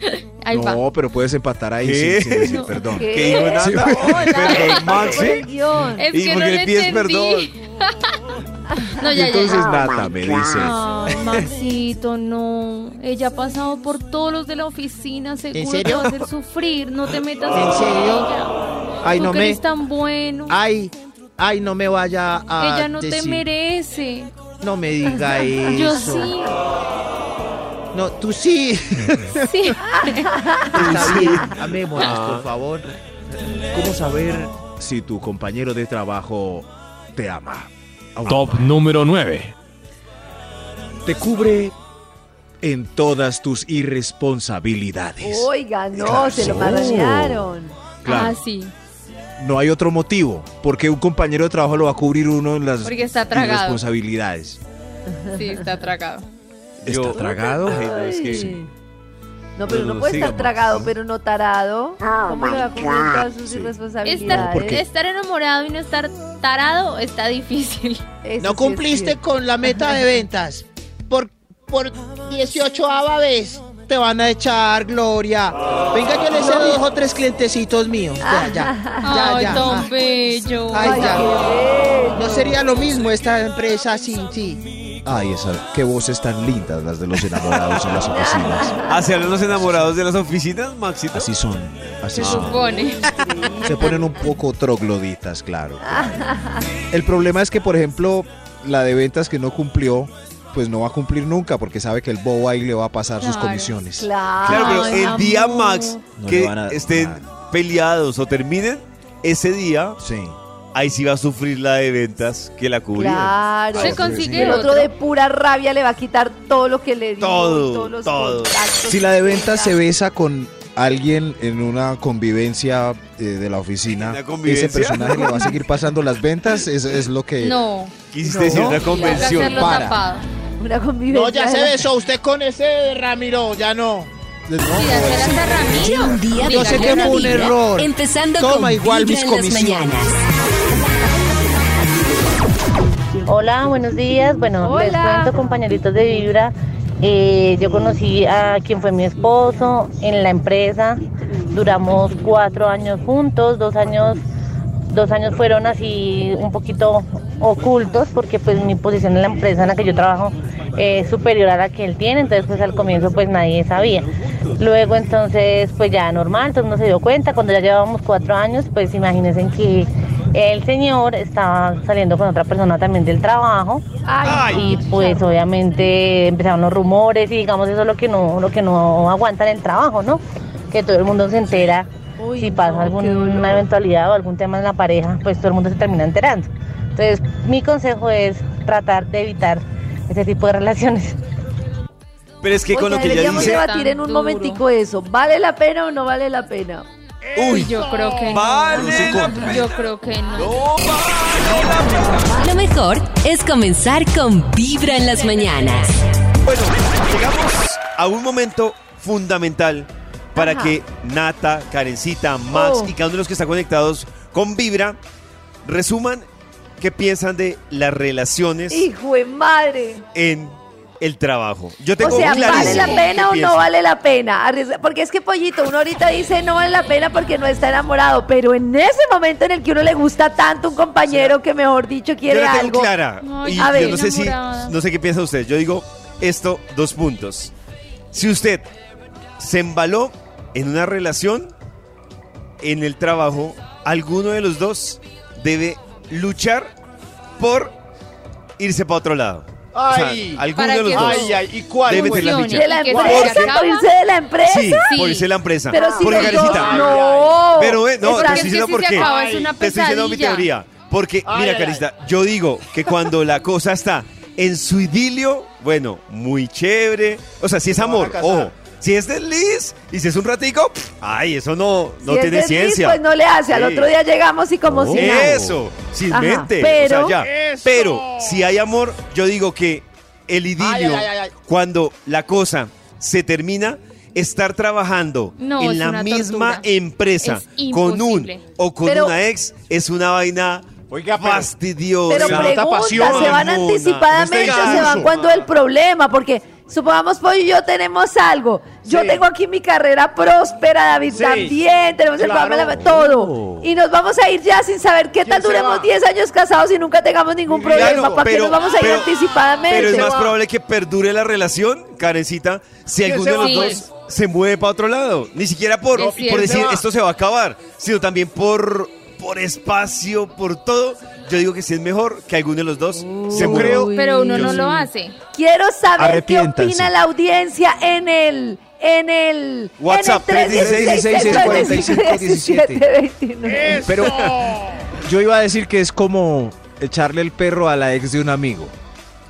*laughs* Ahí va. No, pero puedes empatar ahí ¿Qué? sin, sin decir No. perdón. ¿Qué? ¿Qué dijo Nata? *laughs* Perdón, Maxi. el guion. Es ¿Y que por no qué le le pides entendí. *laughs* no, ya, entonces ya. Nata me dice, Ay, Maxito, no. Ella ha pasado por todos los de la oficina, seguro te serio? va a hacer sufrir. No te metas ¿En serio? ella. Ay, Tú no que me- eres tan bueno. Ay, ay, no me vaya a ella no te decir- merece. No me diga *laughs* eso. Yo sí. No, tú sí. *laughs* Sí. Está bien. Amémonos, por favor. ¿cómo saber si tu compañero de trabajo te ama? Top número 9. Te cubre en todas tus irresponsabilidades. Oiga, no, Claro. se lo Oh. marranearon. Claro. Ah, sí. No hay otro motivo, porque un compañero de trabajo lo va a cubrir uno en las Porque está tragado. irresponsabilidades. Sí, está tragado. ¿Está Yo- tragado? Ay, no, es que-. No, pero No, no, no, puede estar tragado, pero no tarado. ¿Cómo le va a cubrir todas sus Sí. irresponsabilidades? Estar, porque- estar enamorado y no estar tarado está difícil. Eso No cumpliste con la meta de ventas. Por, por 18 vez te van a echar, Gloria. Venga, yo le cedo dos o tres clientecitos míos. Ya, ya. *laughs* Ya, Ay, ya. tan bello. Ay, ya. No sería lo mismo esta empresa sin sí. Ay, esa, qué voces tan lindas las de los enamorados en las oficinas. ¿Ah, se hablan los enamorados de las oficinas, Maxito? Así son, así Se son. supone. Se ponen un poco trogloditas, claro. El problema es que, por ejemplo, la de ventas que no cumplió, pues no va a cumplir nunca porque sabe que el bobo ahí le va a pasar sus comisiones. Claro. Claro, pero el día. Max No que a- estén nada. peleados o terminen, ese día, Sí. Ahí sí va a sufrir la de ventas que la cubrió. Claro. Se consigue El otro de pura rabia le va a quitar todo lo que le dio. Todo, todos los todo. Si la de ventas se besa con alguien en una convivencia eh, de la oficina, ¿Una convivencia? ese personaje le va a seguir pasando las ventas, es, es lo que... No. Quisiste No. decir una convención. para. tapado. Una convivencia. No, ya se besó usted con ese Ramiro, ya no. Sí, hacer hasta Ramiro. Un día Yo de sé que fue un error. Empezando Toma con igual mis comisiones. Hola, buenos días. Bueno, les Hola. cuento, compañeritos de Vibra. Eh, yo conocí a quien fue mi esposo en la empresa. Duramos cuatro años juntos, dos años, dos años fueron así un poquito ocultos porque pues mi posición en la empresa en la que yo trabajo es superior a la que él tiene, entonces pues al comienzo pues nadie sabía. Luego entonces pues ya normal, todo el mundo se dio cuenta, cuando ya llevábamos cuatro años pues imagínense que el señor estaba saliendo con otra persona también del trabajo Ay, y pues obviamente empezaron los rumores y digamos eso es lo que no, lo que no aguanta en el trabajo, ¿no? Que todo el mundo se entera Uy, si pasa no, alguna eventualidad o algún tema en la pareja, pues todo el mundo se termina enterando. Entonces, mi consejo es tratar de evitar ese tipo de relaciones. Pero es que con lo que ella dice, debatir en un momentico eso. ¿Vale la pena o no vale la pena? Uy, Yo creo que no. vale la pena. Yo creo que no. No vale la pena. Lo mejor es comenzar con Vibra en las mañanas. Bueno, llegamos a un momento fundamental para Ajá. que Nata, Karencita, Max Oh. y cada uno de los que están conectados con Vibra resuman qué piensan de las relaciones ¡Hijo de madre! en el trabajo. Yo tengo O sea, ¿vale la pena o pienso. no vale la pena? Porque es que Pollito, uno ahorita dice no vale la pena porque no está enamorado, pero en ese momento en el que uno le gusta tanto un compañero que mejor dicho quiere yo la tengo algo. clara. Ay, y a ver. yo no sé si, no sé qué piensa usted. Yo digo esto, dos puntos. Si usted se embaló en una relación, en el trabajo, alguno de los dos debe luchar por irse para otro lado. O sea, Ay. alguno de los dos. Ay, ay, ¿y cuál? Debe meter la ficha. ¿De la ¿Y que se empresa? ¿Por irse de la empresa? Sí, Sí. por irse de la empresa. Pero si Porque, los dos- Karencita, no. Pero, eh, no, Porque te es estoy diciendo por qué. acaba, es una Te estoy diciendo mi teoría. Porque, Ay, mira, Carista, yo digo que cuando la cosa está en su idilio, bueno, muy chévere. O sea, si es amor, ojo. Si es desliz y si es un ratico, pff, ay, eso no, no Si es tiene desliz, ciencia. Pues no le hace. Al Sí. otro día llegamos y como si nada. Eso, sin Ajá, mente. pero- o sea, ya. Eso. Pero si hay amor, yo digo que el idilio, Ay, ay, ay, ay. cuando la cosa se termina, estar trabajando No, en es la misma tortura. empresa Es con un o con Pero- una ex es una vaina Oiga, pero- fastidiosa. Pero Se nota pregunta, pasión, se van anticipadamente, No se van cuando el problema, porque supongamos Pollo y yo tenemos algo. Yo Sí. tengo aquí mi carrera próspera, David Sí. también, tenemos el Claro. programa, la- todo. Y nos vamos a ir ya sin saber qué tal se duremos va? 10 años casados y nunca tengamos ningún Claro, problema. ¿Para qué pero- nos vamos a ir pero- anticipadamente? Pero es más probable que perdure la relación, Karencita, si ¿Quién alguno se de los dos se mueve para otro lado. Ni siquiera por, Es por cierto. decir Se va. esto se va a acabar, sino también por, por espacio, por todo. Yo digo que sí es mejor que alguno de los dos se Yo mueva. creo- Pero uno Yo no sí. lo hace. Quiero saber qué opina la audiencia en el en el WhatsApp, en el 316-645-1729. Pero yo iba a decir que es como echarle el perro a la ex de un amigo.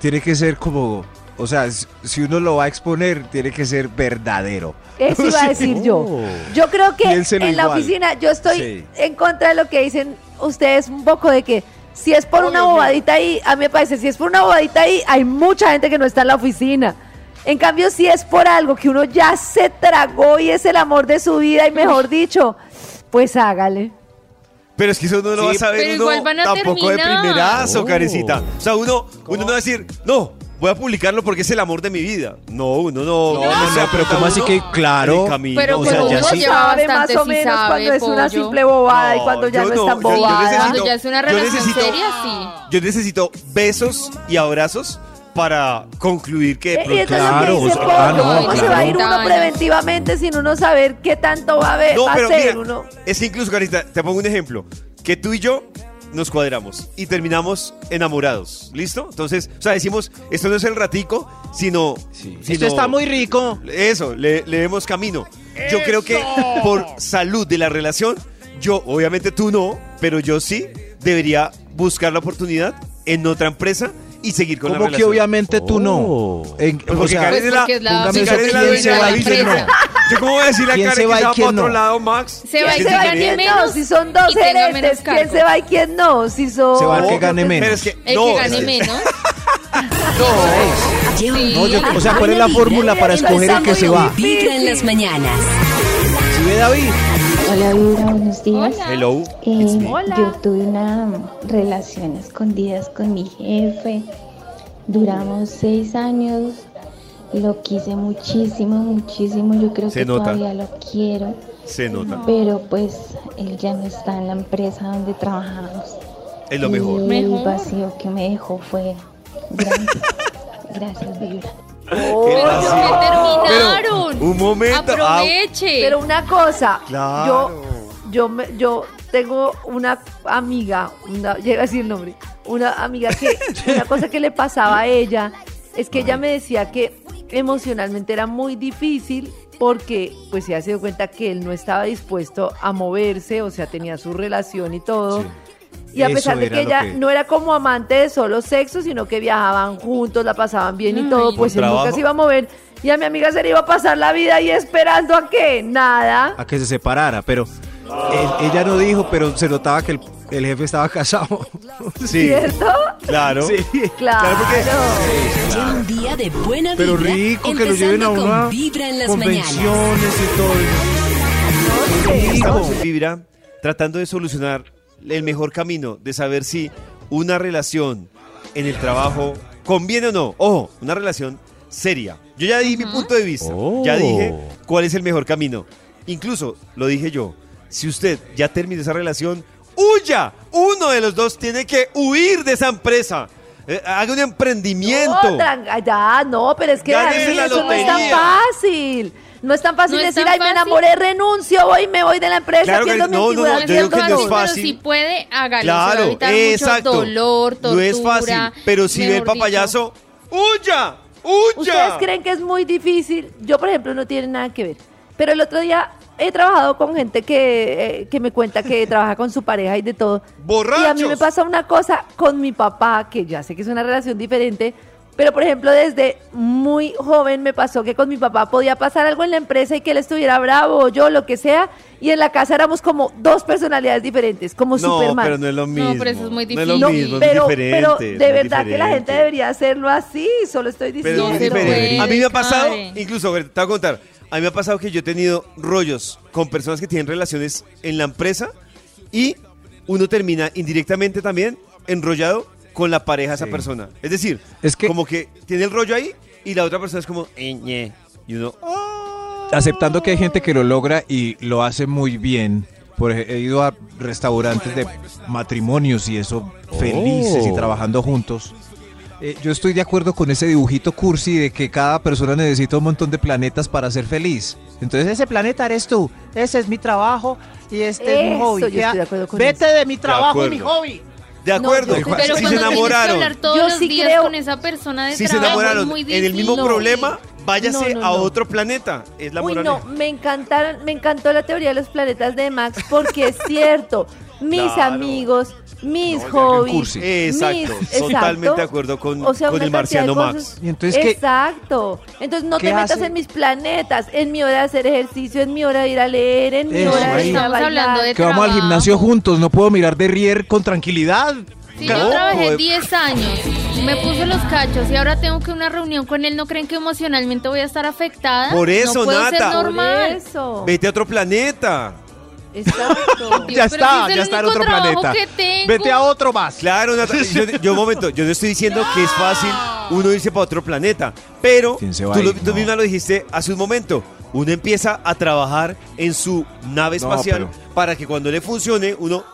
Tiene que ser como, o sea, si uno lo va a exponer, tiene que ser verdadero. Eso iba a *laughs* decir yo. Oh. Yo creo que Piénselo en la igual. oficina yo estoy Sí. en contra de lo que dicen ustedes un poco de que si es por Oh, una Dios bobadita ahí, a mí me parece, si es por una bobadita ahí, hay mucha gente que no está en la oficina. En cambio, si es por algo que uno ya se tragó y es el amor de su vida y mejor dicho, pues hágale. Pero es que eso uno no lo Sí, va a saber uno tampoco de primerazo, Oh. Karencita. O sea, uno, uno no va a decir, no, voy a publicarlo porque es el amor de mi vida. No, uno no. No, no, no, pero ¿cómo así que claro? camino, Pero o sea, ya sí. sabe bastante, más o menos sabe, cuando es una pollo. simple bobada y cuando ya no, no, es tan bobada. necesito- Cuando ya es una relación necesito- seria, sí. Yo necesito besos y abrazos para concluir que Eh, Claro, que ah, no, ¿cómo se va a ir uno preventivamente sin uno saber qué tanto va a, ver, No, va a pero hacer mira, uno? es incluso, Carita, te pongo un ejemplo. Que tú y yo nos cuadramos y terminamos enamorados. ¿Listo? Entonces, o sea, decimos, esto no es el ratico, sino... sino- Esto está muy rico. Eso, le, le demos camino. Yo creo que por salud de la relación, yo, obviamente tú no, pero yo sí debería buscar la oportunidad en otra empresa y seguir con la Como que relación. obviamente tú no. Oh. En- Pues o porque sea, Karen es la, porque es la póngame si eso, Karen es la ¿quién dueña se de la empresa. No? Yo cómo voy a decirle a ¿Quién Karen se que va se y va quién otro no? lado, Max? Se va ¿Quién y se va quién menos. no? Si son dos y tenga menos gerentes, ¿quién cargo. se va y quién no? Si son... Se va el que gane menos. Pero es que, El no, que es gane menos. *laughs* Sí. No, yo- o sea, ¿cuál es la fórmula para escoger el que se va? Vibra en las mañanas. ¿Sí ve David? Hola, Vibra, buenos días. Hello. Eh, Hola. Yo tuve una relación escondidas con mi jefe. Duramos seis años. Lo quise muchísimo, muchísimo. Yo creo Se que nota. todavía lo quiero. Se nota. Pero pues él ya no está en la empresa donde trabajamos. Es lo mejor. Y el Mejor. vacío que me dejó fue grande. *laughs* Gracias, Vibra. Oh, ¿Qué Pero qué terminaron? Pero, un momento. ah, Aproveche. Pero una cosa, Claro. yo, yo, me- yo tengo una amiga, una, llega a decir el nombre, una amiga que, *laughs* una cosa que le pasaba a ella es que ella me decía que emocionalmente era muy difícil porque pues se ha sido cuenta que él no estaba dispuesto a moverse, o sea, tenía su relación y todo. Y a Eso pesar de que ella que- no era como amante de solo sexo, sino que viajaban juntos, la pasaban bien y Ay. todo, pues ¿Con él nunca se iba a mover. Y a mi amiga se le iba a pasar la vida ahí esperando a que nada. A que se separara, pero él- ella no dijo, pero se notaba que el, el jefe estaba casado. *laughs* Sí, ¿Cierto? claro. Sí. Claro. Lleva un día de buena vibra. Pero rico que lo lleven a una Vibra en las mañanas. convenciones y todo. Estamos en Vibra tratando de solucionar el mejor camino de saber si una relación en el trabajo conviene o no. Ojo, una relación seria. Yo ya di mi punto de vista. Oh. Ya dije cuál es el mejor camino. Incluso, lo dije yo, si usted ya terminó esa relación, huya. Uno de los dos tiene que huir de esa empresa. Eh, haga un emprendimiento. No, ya, no, pero es que Gánese David, la eso no es tan fácil. No es tan fácil No decir, tan ay, me enamoré, renuncio, voy y me voy de la empresa, Claro que no, no, no, yo digo que no es fácil. Pero si puede, hágalo. Claro, se va a evitar exacto. mucho dolor, tortura. no es fácil, pero si ve el papayazo, ¡huya! ¡huya! ¿Ustedes creen que es muy difícil? Yo, por ejemplo, no tiene nada que ver. Pero el otro día he trabajado con gente que, eh, que me cuenta que *laughs* trabaja con su pareja y de todo. ¡Borrachos! Y a mí me pasa una cosa con mi papá, que ya sé que es una relación diferente, pero por ejemplo, desde muy joven me pasó que con mi papá podía pasar algo en la empresa y que él estuviera bravo o yo, lo que sea, y en la casa éramos como dos personalidades diferentes, como No, Superman. pero no es lo mismo. pero eso es muy No es lo difícil. No, mismo, pero, es diferente. pero es de verdad que la gente debería hacerlo así, solo estoy Pero diciendo. es muy se diferente. A mí me ha pasado, incluso, te voy a contar. A mí me ha pasado que yo he tenido rollos con personas que tienen relaciones en la empresa y uno termina indirectamente también enrollado con la pareja de esa Sí. persona. Es decir, Es que- como que tiene el rollo ahí y la otra persona es como, "Eh, ñe", y uno, "Ah". aceptando que hay gente que lo logra y lo hace muy bien. Por ej- he ido a restaurantes de matrimonios y eso, felices y trabajando juntos. Eh, yo estoy de acuerdo con ese dibujito cursi de que cada persona necesita un montón de planetas para ser feliz. Entonces ese planeta eres tú, ese es mi trabajo y este es mi hobby. yo estoy Ya, de acuerdo con Vete eso. de mi trabajo y mi hobby. De acuerdo, yo- Pero si se cuando tienes que enamoraron, hablar todos Yo los sí días creo- con esa persona de si se trabajo es enamoraron muy en el mismo problema, váyase No, no, a no. otro planeta. Es la Uy, moraleja. no, me encantaron, me encantó la teoría de los planetas de Max porque es cierto. Mis Claro. amigos, mis No, hobbies. Exacto, mis- totalmente exacto. de acuerdo con, O sea, con el marciano Max. Y entonces, ¿qué? Exacto. Entonces no ¿Qué te metas hace? en mis planetas, en mi hora de hacer ejercicio, en mi hora de ir a leer, en mi Eso, hora de ir a Estamos bailar. hablando de Que vamos al trabajo. gimnasio juntos, no puedo mirar de rier con tranquilidad. Si No, yo trabajé eh. 10 años, me puso los cachos y ahora tengo que una reunión con él, ¿no creen que emocionalmente voy a estar afectada? Por eso, no puedo ser. Por normal. eso. Vete a otro planeta. Exacto. Dios, *laughs* ya está, si es ya está en otro planeta. Vete a otro más. Claro, Nata, *laughs* yo, yo un momento, yo no estoy diciendo que es fácil uno irse para otro planeta, pero ¿Quién se va tú, a lo- ir? tú No. misma lo dijiste hace un momento. Uno empieza a trabajar en su nave No, espacial pero- para que cuando le funcione uno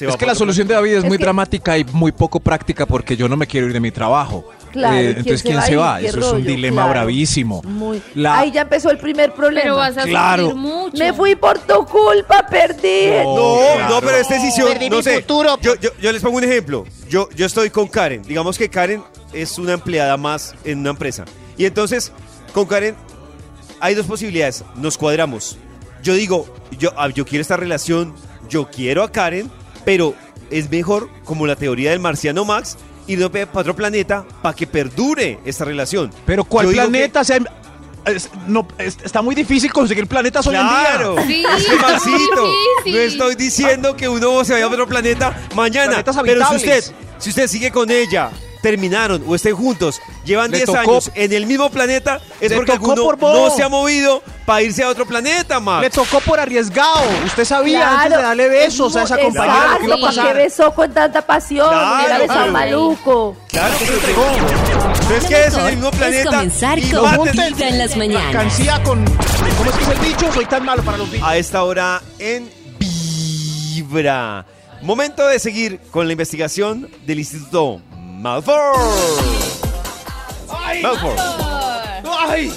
Es que la solución de David es, Es muy que- dramática y muy poco práctica porque yo no me quiero ir de mi trabajo. Claro, Eh, ¿quién entonces, se ¿quién va se va? ¿Qué Eso es un dilema Claro. bravísimo. Muy. La- Ahí ya empezó el primer problema. Pero vas a Claro. mucho. Me fui por tu culpa, perdí. No, claro. no, pero esta decisión, Perdí no mi sé. futuro. Yo, yo, yo les pongo un ejemplo. Yo, yo estoy con Karen. Digamos que Karen es una empleada más en una empresa. Y entonces, con Karen hay dos posibilidades. Nos cuadramos. Yo digo, yo, ah, yo quiero esta relación, yo quiero a Karen, pero es mejor, como la teoría del marciano Max, irnos para otro planeta para que perdure esta relación. Pero ¿cuál Yo que- planeta? Sea, es- no, es- está muy difícil conseguir planetas hoy en Claro, día. Sí, es que Maxito, no estoy diciendo que uno se vaya a otro planeta mañana, pero si usted, si usted sigue con ella, terminaron o estén juntos, llevan Le 10 tocó- años en el mismo planeta, es Le porque alguno por no se ha movido para irse a otro planeta, Max. Le tocó por arririesgado. Usted sabía antes de Claro, darle besos a esa es compañera lo que iba a. ¿Qué pasar. besó con tanta pasión? Claro, Mira, besó a pero- maluco. Claro que se entregó. Entonces en mejor el mismo es planeta comenzar y con. Vibra en las mañanas. Con. ¿Cómo es que es el dicho? Soy tan malo para los dichos. a esta hora en Vibra. Momento de seguir con la investigación del Instituto Malfour. Malfour. ¡Ay!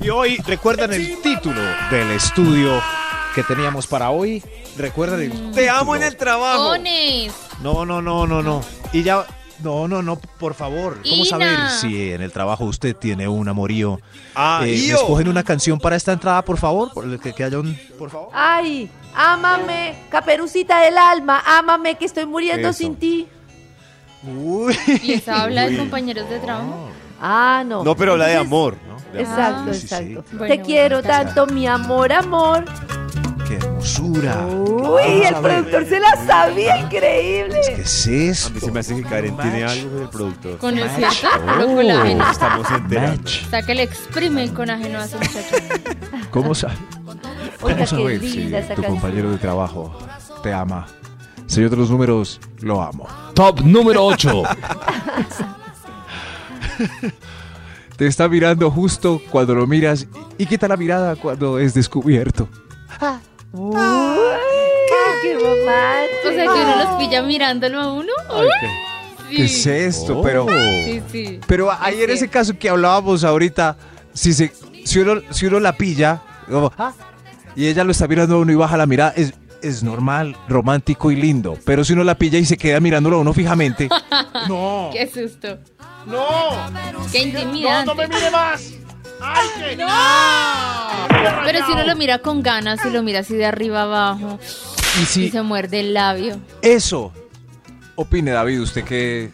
Y hoy, ¿recuerdan el título del estudio que teníamos para hoy? ¿Recuerdan el Te amo en el trabajo. No, no, no, no, no. Y ya. No, no, no, por favor. ¿Cómo Ina. saber si en el trabajo usted tiene un amorío? Ah, Eh, ¿me Io. escogen una canción para esta entrada, por favor? Por- Que, que haya un. Por favor. Ay, ámame, caperucita del alma, ámame que estoy muriendo Eso. sin ti. Uy. Y esa habla de compañeros de trabajo. Ah, no. No, pero habla de amor. ¿no? De amor. Exacto, sí, sí. exacto. Bueno, Te quiero tanto, mi amor, amor. ¡Qué hermosura! Uy, el productor se la sabía, increíble. ¿Qué es esto? A mí se me hace que Karen tiene algo con el productor. Con el cierto, Oh. colágeno. Estamos enterando. Sea que le exprime el colágeno a su muchacho. ¿Cómo sabe? Oiga, Vamos a ver si tu canción. compañero de trabajo te ama. Señor de los números, lo amo. Top número 8. *laughs* te está mirando justo cuando lo miras y quita la mirada cuando es descubierto. Uy, qué romántico. O sea, que uno los pilla mirándolo a uno. Ay, ¿qué, qué es esto? Pero, Sí, sí. pero ahí en ese caso que hablábamos ahorita, si, se, si, uno, si uno la pilla como, "Ah", y ella lo está mirando a uno y baja la mirada, es, es normal, romántico y lindo. Pero si uno la pilla y se queda mirándolo a uno fijamente, *laughs* no. Qué susto. ¡No! Qué intimidante. ¡No, no me mire más! ¡Ay, qué! ¡No! Pero si uno lo mira con ganas, si lo mira así de arriba abajo Y y se muerde el labio. eso, opine David, usted que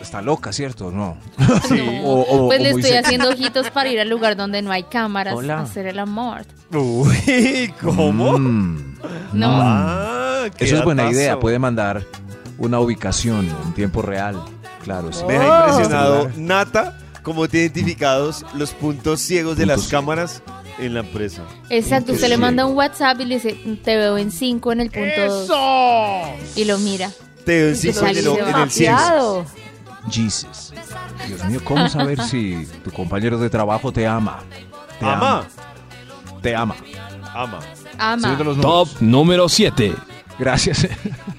está loca, ¿cierto? No. *laughs* *laughs* O- o- Pues o le estoy haciendo ojitos para ir al lugar donde no hay cámaras Hola. a hacer el amor. Uy, ¿cómo? Mm. *laughs* No. Ah, qué Eso es buena datazo. idea, puede mandar una ubicación en tiempo real. Claro, sí. Me deja impresionado Nata cómo tiene identificados los puntos ciegos de las cámaras en la empresa. Exacto, usted le manda un WhatsApp y le dice, te veo en 5 en el punto 2. ¡Eso! Y lo mira. Te veo en Y se cinco en el, sale en el 100. Demasiado. Jesus. Dios mío, ¿cómo saber si tu compañero de trabajo te ama? Te Ama. Te ama. Ama. Ama. Señor de los Top número 7. Gracias.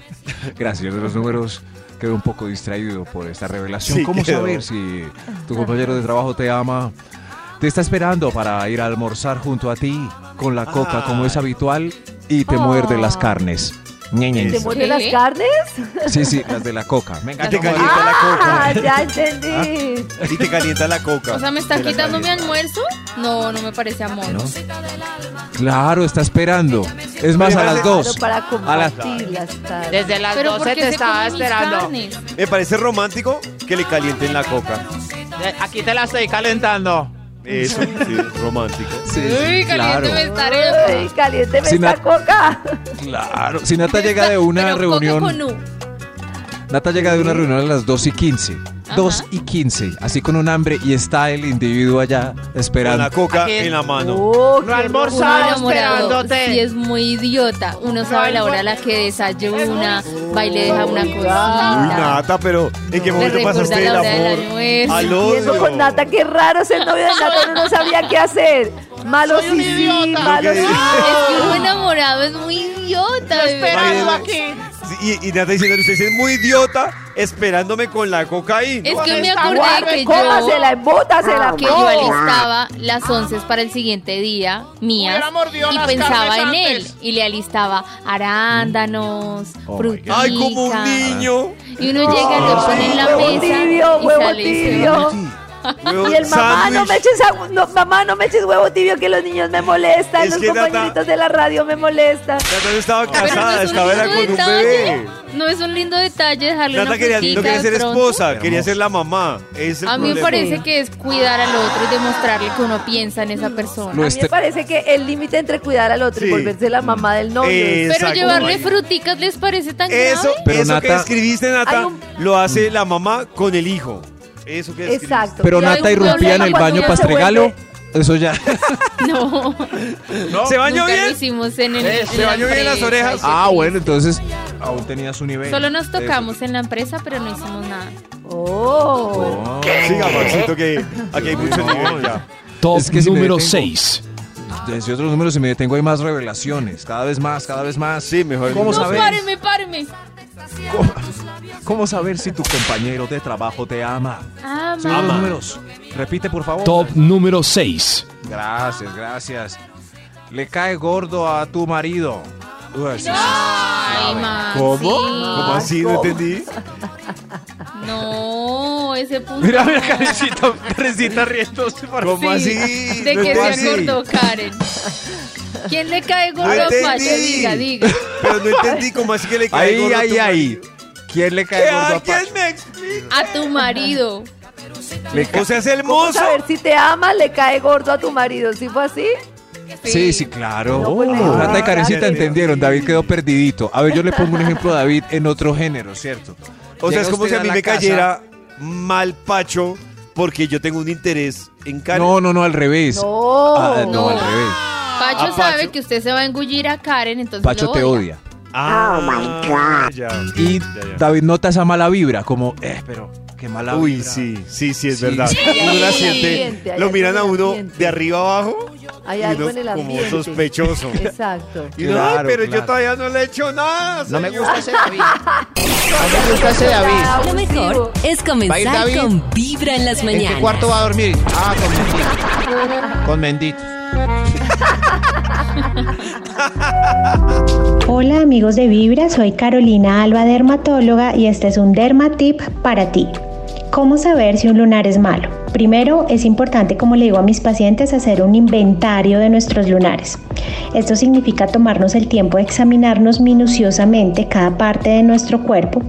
*laughs* Gracias, de los números. Quedé un poco distraído por esta revelación. Sí, ¿Cómo quedó. saber si tu compañero de trabajo te ama? Te está esperando para ir a almorzar junto a ti con la coca como es habitual y te muerde las carnes. ¿Te muerde ¿Qué? las carnes? Sí, sí, las de la coca. *laughs* Venga, Y te calienta la Ah, coca. ya *laughs* entendí. Y te calienta la coca. O sea, ¿me está Te la quitando mi almuerzo? No, no me parece amor. ¿No? Claro, está esperando. Es más, a las Claro, dos. para A las carnes. Desde las Pero ¿por 12 qué te estaba esperando. Me parece romántico que le calienten la coca. Eh, Aquí te la estoy calentando. Eso, sí, romántico. Sí, Uy, sí, claro. caliente me estaré. Ay, caliénteme Si esta na- coca. Claro. Si Nata llega de una Pero reunión. Coca con U. Nata llega de una reunión a las 2 y 15. 2 y 15. Así con un hambre y está el individuo allá Con la esperando. coca en la mano. Oh, No almorzado enamorado esperándote. sí es muy idiota. Uno sabe la hora a la que desayuna, va y le deja una Uy, cosita. Nata, pero ¿en qué momento pasaste del amor al Y eso odio? con Nata, qué raro ser novio de Nata, uno no sabría qué hacer. Malo un sí, sí, idiota. malo sí. Es que uno enamorado es muy idiota. Esperando aquí. Y, y Nata diciendo, usted es muy idiota esperándome con la cocaína. Es que me acordé guarro, que yo, Cómasela, embótasela. que yo alistaba las once para el siguiente día, mías, y pensaba en él. antes. Y le alistaba arándanos, Oh my frutica. Ay, como un niño. Y uno llega, lo pone en la mesa tibio, y sale y se tibio. Huevo Y el mamá, no me eches, agua- no, mamá, no me eches huevo tibio que los niños me molestan, Es los que Nata- compañeritos de la radio me molestan. Nata no estaba Pero no casada, es un estaba era con un detalle. bebé. No es un lindo detalle dejarle Nata una quería, no quería ser pronto. esposa, quería ser la mamá. Ese es el A mí me parece que es cuidar al otro y demostrarle que uno piensa en esa persona. A mí me Nuestra- parece que el límite entre cuidar al otro Sí. y volverse la mamá del novio Pero llevarle fruticas les parece tan Eso, grave. Pero eso que escribiste, Nata, un- lo hace la mamá con el hijo. Eso que escribiste. Exacto. Pero Nata irrumpía en el baño vuelve- Eso ya. *laughs* No, ¿Se bañó bien? hicimos en el. Eh, en ¿se la bañó bien las orejas? qué Ah, bueno, entonces aún tenía su nivel. Solo nos Eso. tocamos en la empresa, pero no hicimos nada. Oh. Oh. Siga, Maxito, que aquí hay mucho nivel ya. Top Es que si me número detengo- 6. Desde otros números, si me detengo, hay más revelaciones. Cada vez más, cada vez más. Sí, mejor. ¿Cómo No, saber? páreme, páreme. ¿Cómo, cómo saber si tu compañero de trabajo te ama? Ama. Los números, repite por favor. Top número 6. Gracias, gracias. Le cae gordo a tu marido. Uy, sí, Ay, Maxi. ¿Cómo? ¿Cómo así? No entendí. No, ese punto. Mira, mira. Karencita, Karencita riéndose por ¿Cómo Sí, así? ¿De No qué se entendí. acordó Karen? ¿Quién le cae No gordo a entendí. Diga, diga. Pero no entendí cómo así que le cae Ahí, gordo a tu ahí, ahí. ¿Quién le cae gordo a Pacho? me explique. A tu marido. Le ca- O sea, es el ¿Cómo mozo. saber si te ama, le cae gordo a tu marido? ¿Sí fue así? Sí, sí, claro. No, pues, Oh, Nata y Karencita entendieron. David quedó perdidito. A ver, yo le pongo un ejemplo a David en otro género, ¿cierto? O sea, Llega es como si a mí me casa- cayera mal Pacho porque yo tengo un interés en Karen. No, no, no, al revés. No. Ah, no, No. al revés. Pacho A sabe Pacho. que usted se va a engullir a Karen, entonces Pacho lo te odia. Ah, oh my God. Ya, Y ya. David nota esa mala vibra, como, eh, pero qué mala Uy, vibra. sí, sí, sí, es Sí. verdad. Sí, Uno la hay siente, ambiente, hay lo algo miran en a el uno ambiente. de arriba abajo Hay y algo uno en el como ambiente. sospechoso. Exacto. Y uno, "Ay, Claro, pero yo claro. todavía no le he hecho nada. No me señor". gusta ese David. *laughs* No me gusta ese David. Lo mejor es ¿Va a ir comenzar David? con Vibra en las ¿En mañanas. qué cuarto va a dormir? Ah, con Mendito. *laughs* Con Mendito. Hola amigos de Vibra, soy Carolina Alba, dermatóloga y este es un Dermatip para ti. ¿Cómo saber si un lunar es malo? Primero, es importante, como le digo a mis pacientes, hacer un inventario de nuestros lunares. Esto significa tomarnos el tiempo de examinarnos minuciosamente cada parte de nuestro cuerpo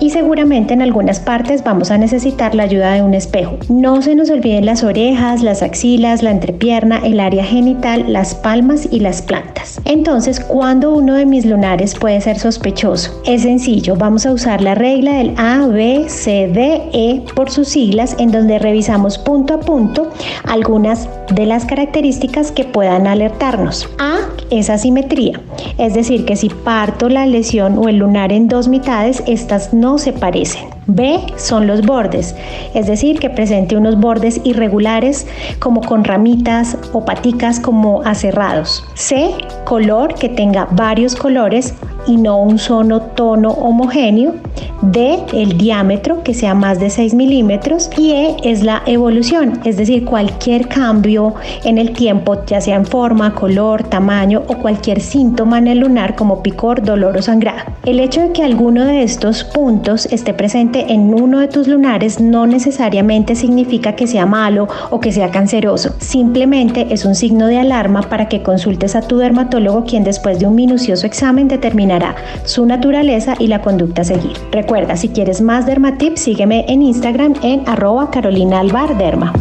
y seguramente en algunas partes vamos a necesitar la ayuda de un espejo. No se nos olviden las orejas, las axilas, la entrepierna, el área genital, las palmas y las plantas. Entonces, cuando uno de mis lunares puede ser sospechoso? Es sencillo, vamos a usar la regla del A, B, C, D, E por sus siglas, en donde revisamos punto a punto algunas de las características que puedan alertarnos. A es asimetría, es decir, que si parto la lesión o el lunar en dos mitades, estas no se parecen. B son los bordes, es decir, que presente unos bordes irregulares como con ramitas o paticas como aserrados. C, color que tenga varios colores y no un solo tono homogéneo. D, el diámetro que sea más de 6 milímetros. Y E es la evolución, es decir, cualquier cambio en el tiempo, ya sea en forma, color, tamaño o cualquier síntoma en el lunar como picor, dolor o sangrado. El hecho de que alguno de estos puntos esté presente en uno de tus lunares no necesariamente significa que sea malo o que sea canceroso. Simplemente es un signo de alarma para que consultes a tu dermatólogo quien después de un minucioso examen determinará su naturaleza y la conducta a seguir. Recuerda, si quieres más dermatips, sígueme en Instagram en arroba carolinaalbarderma.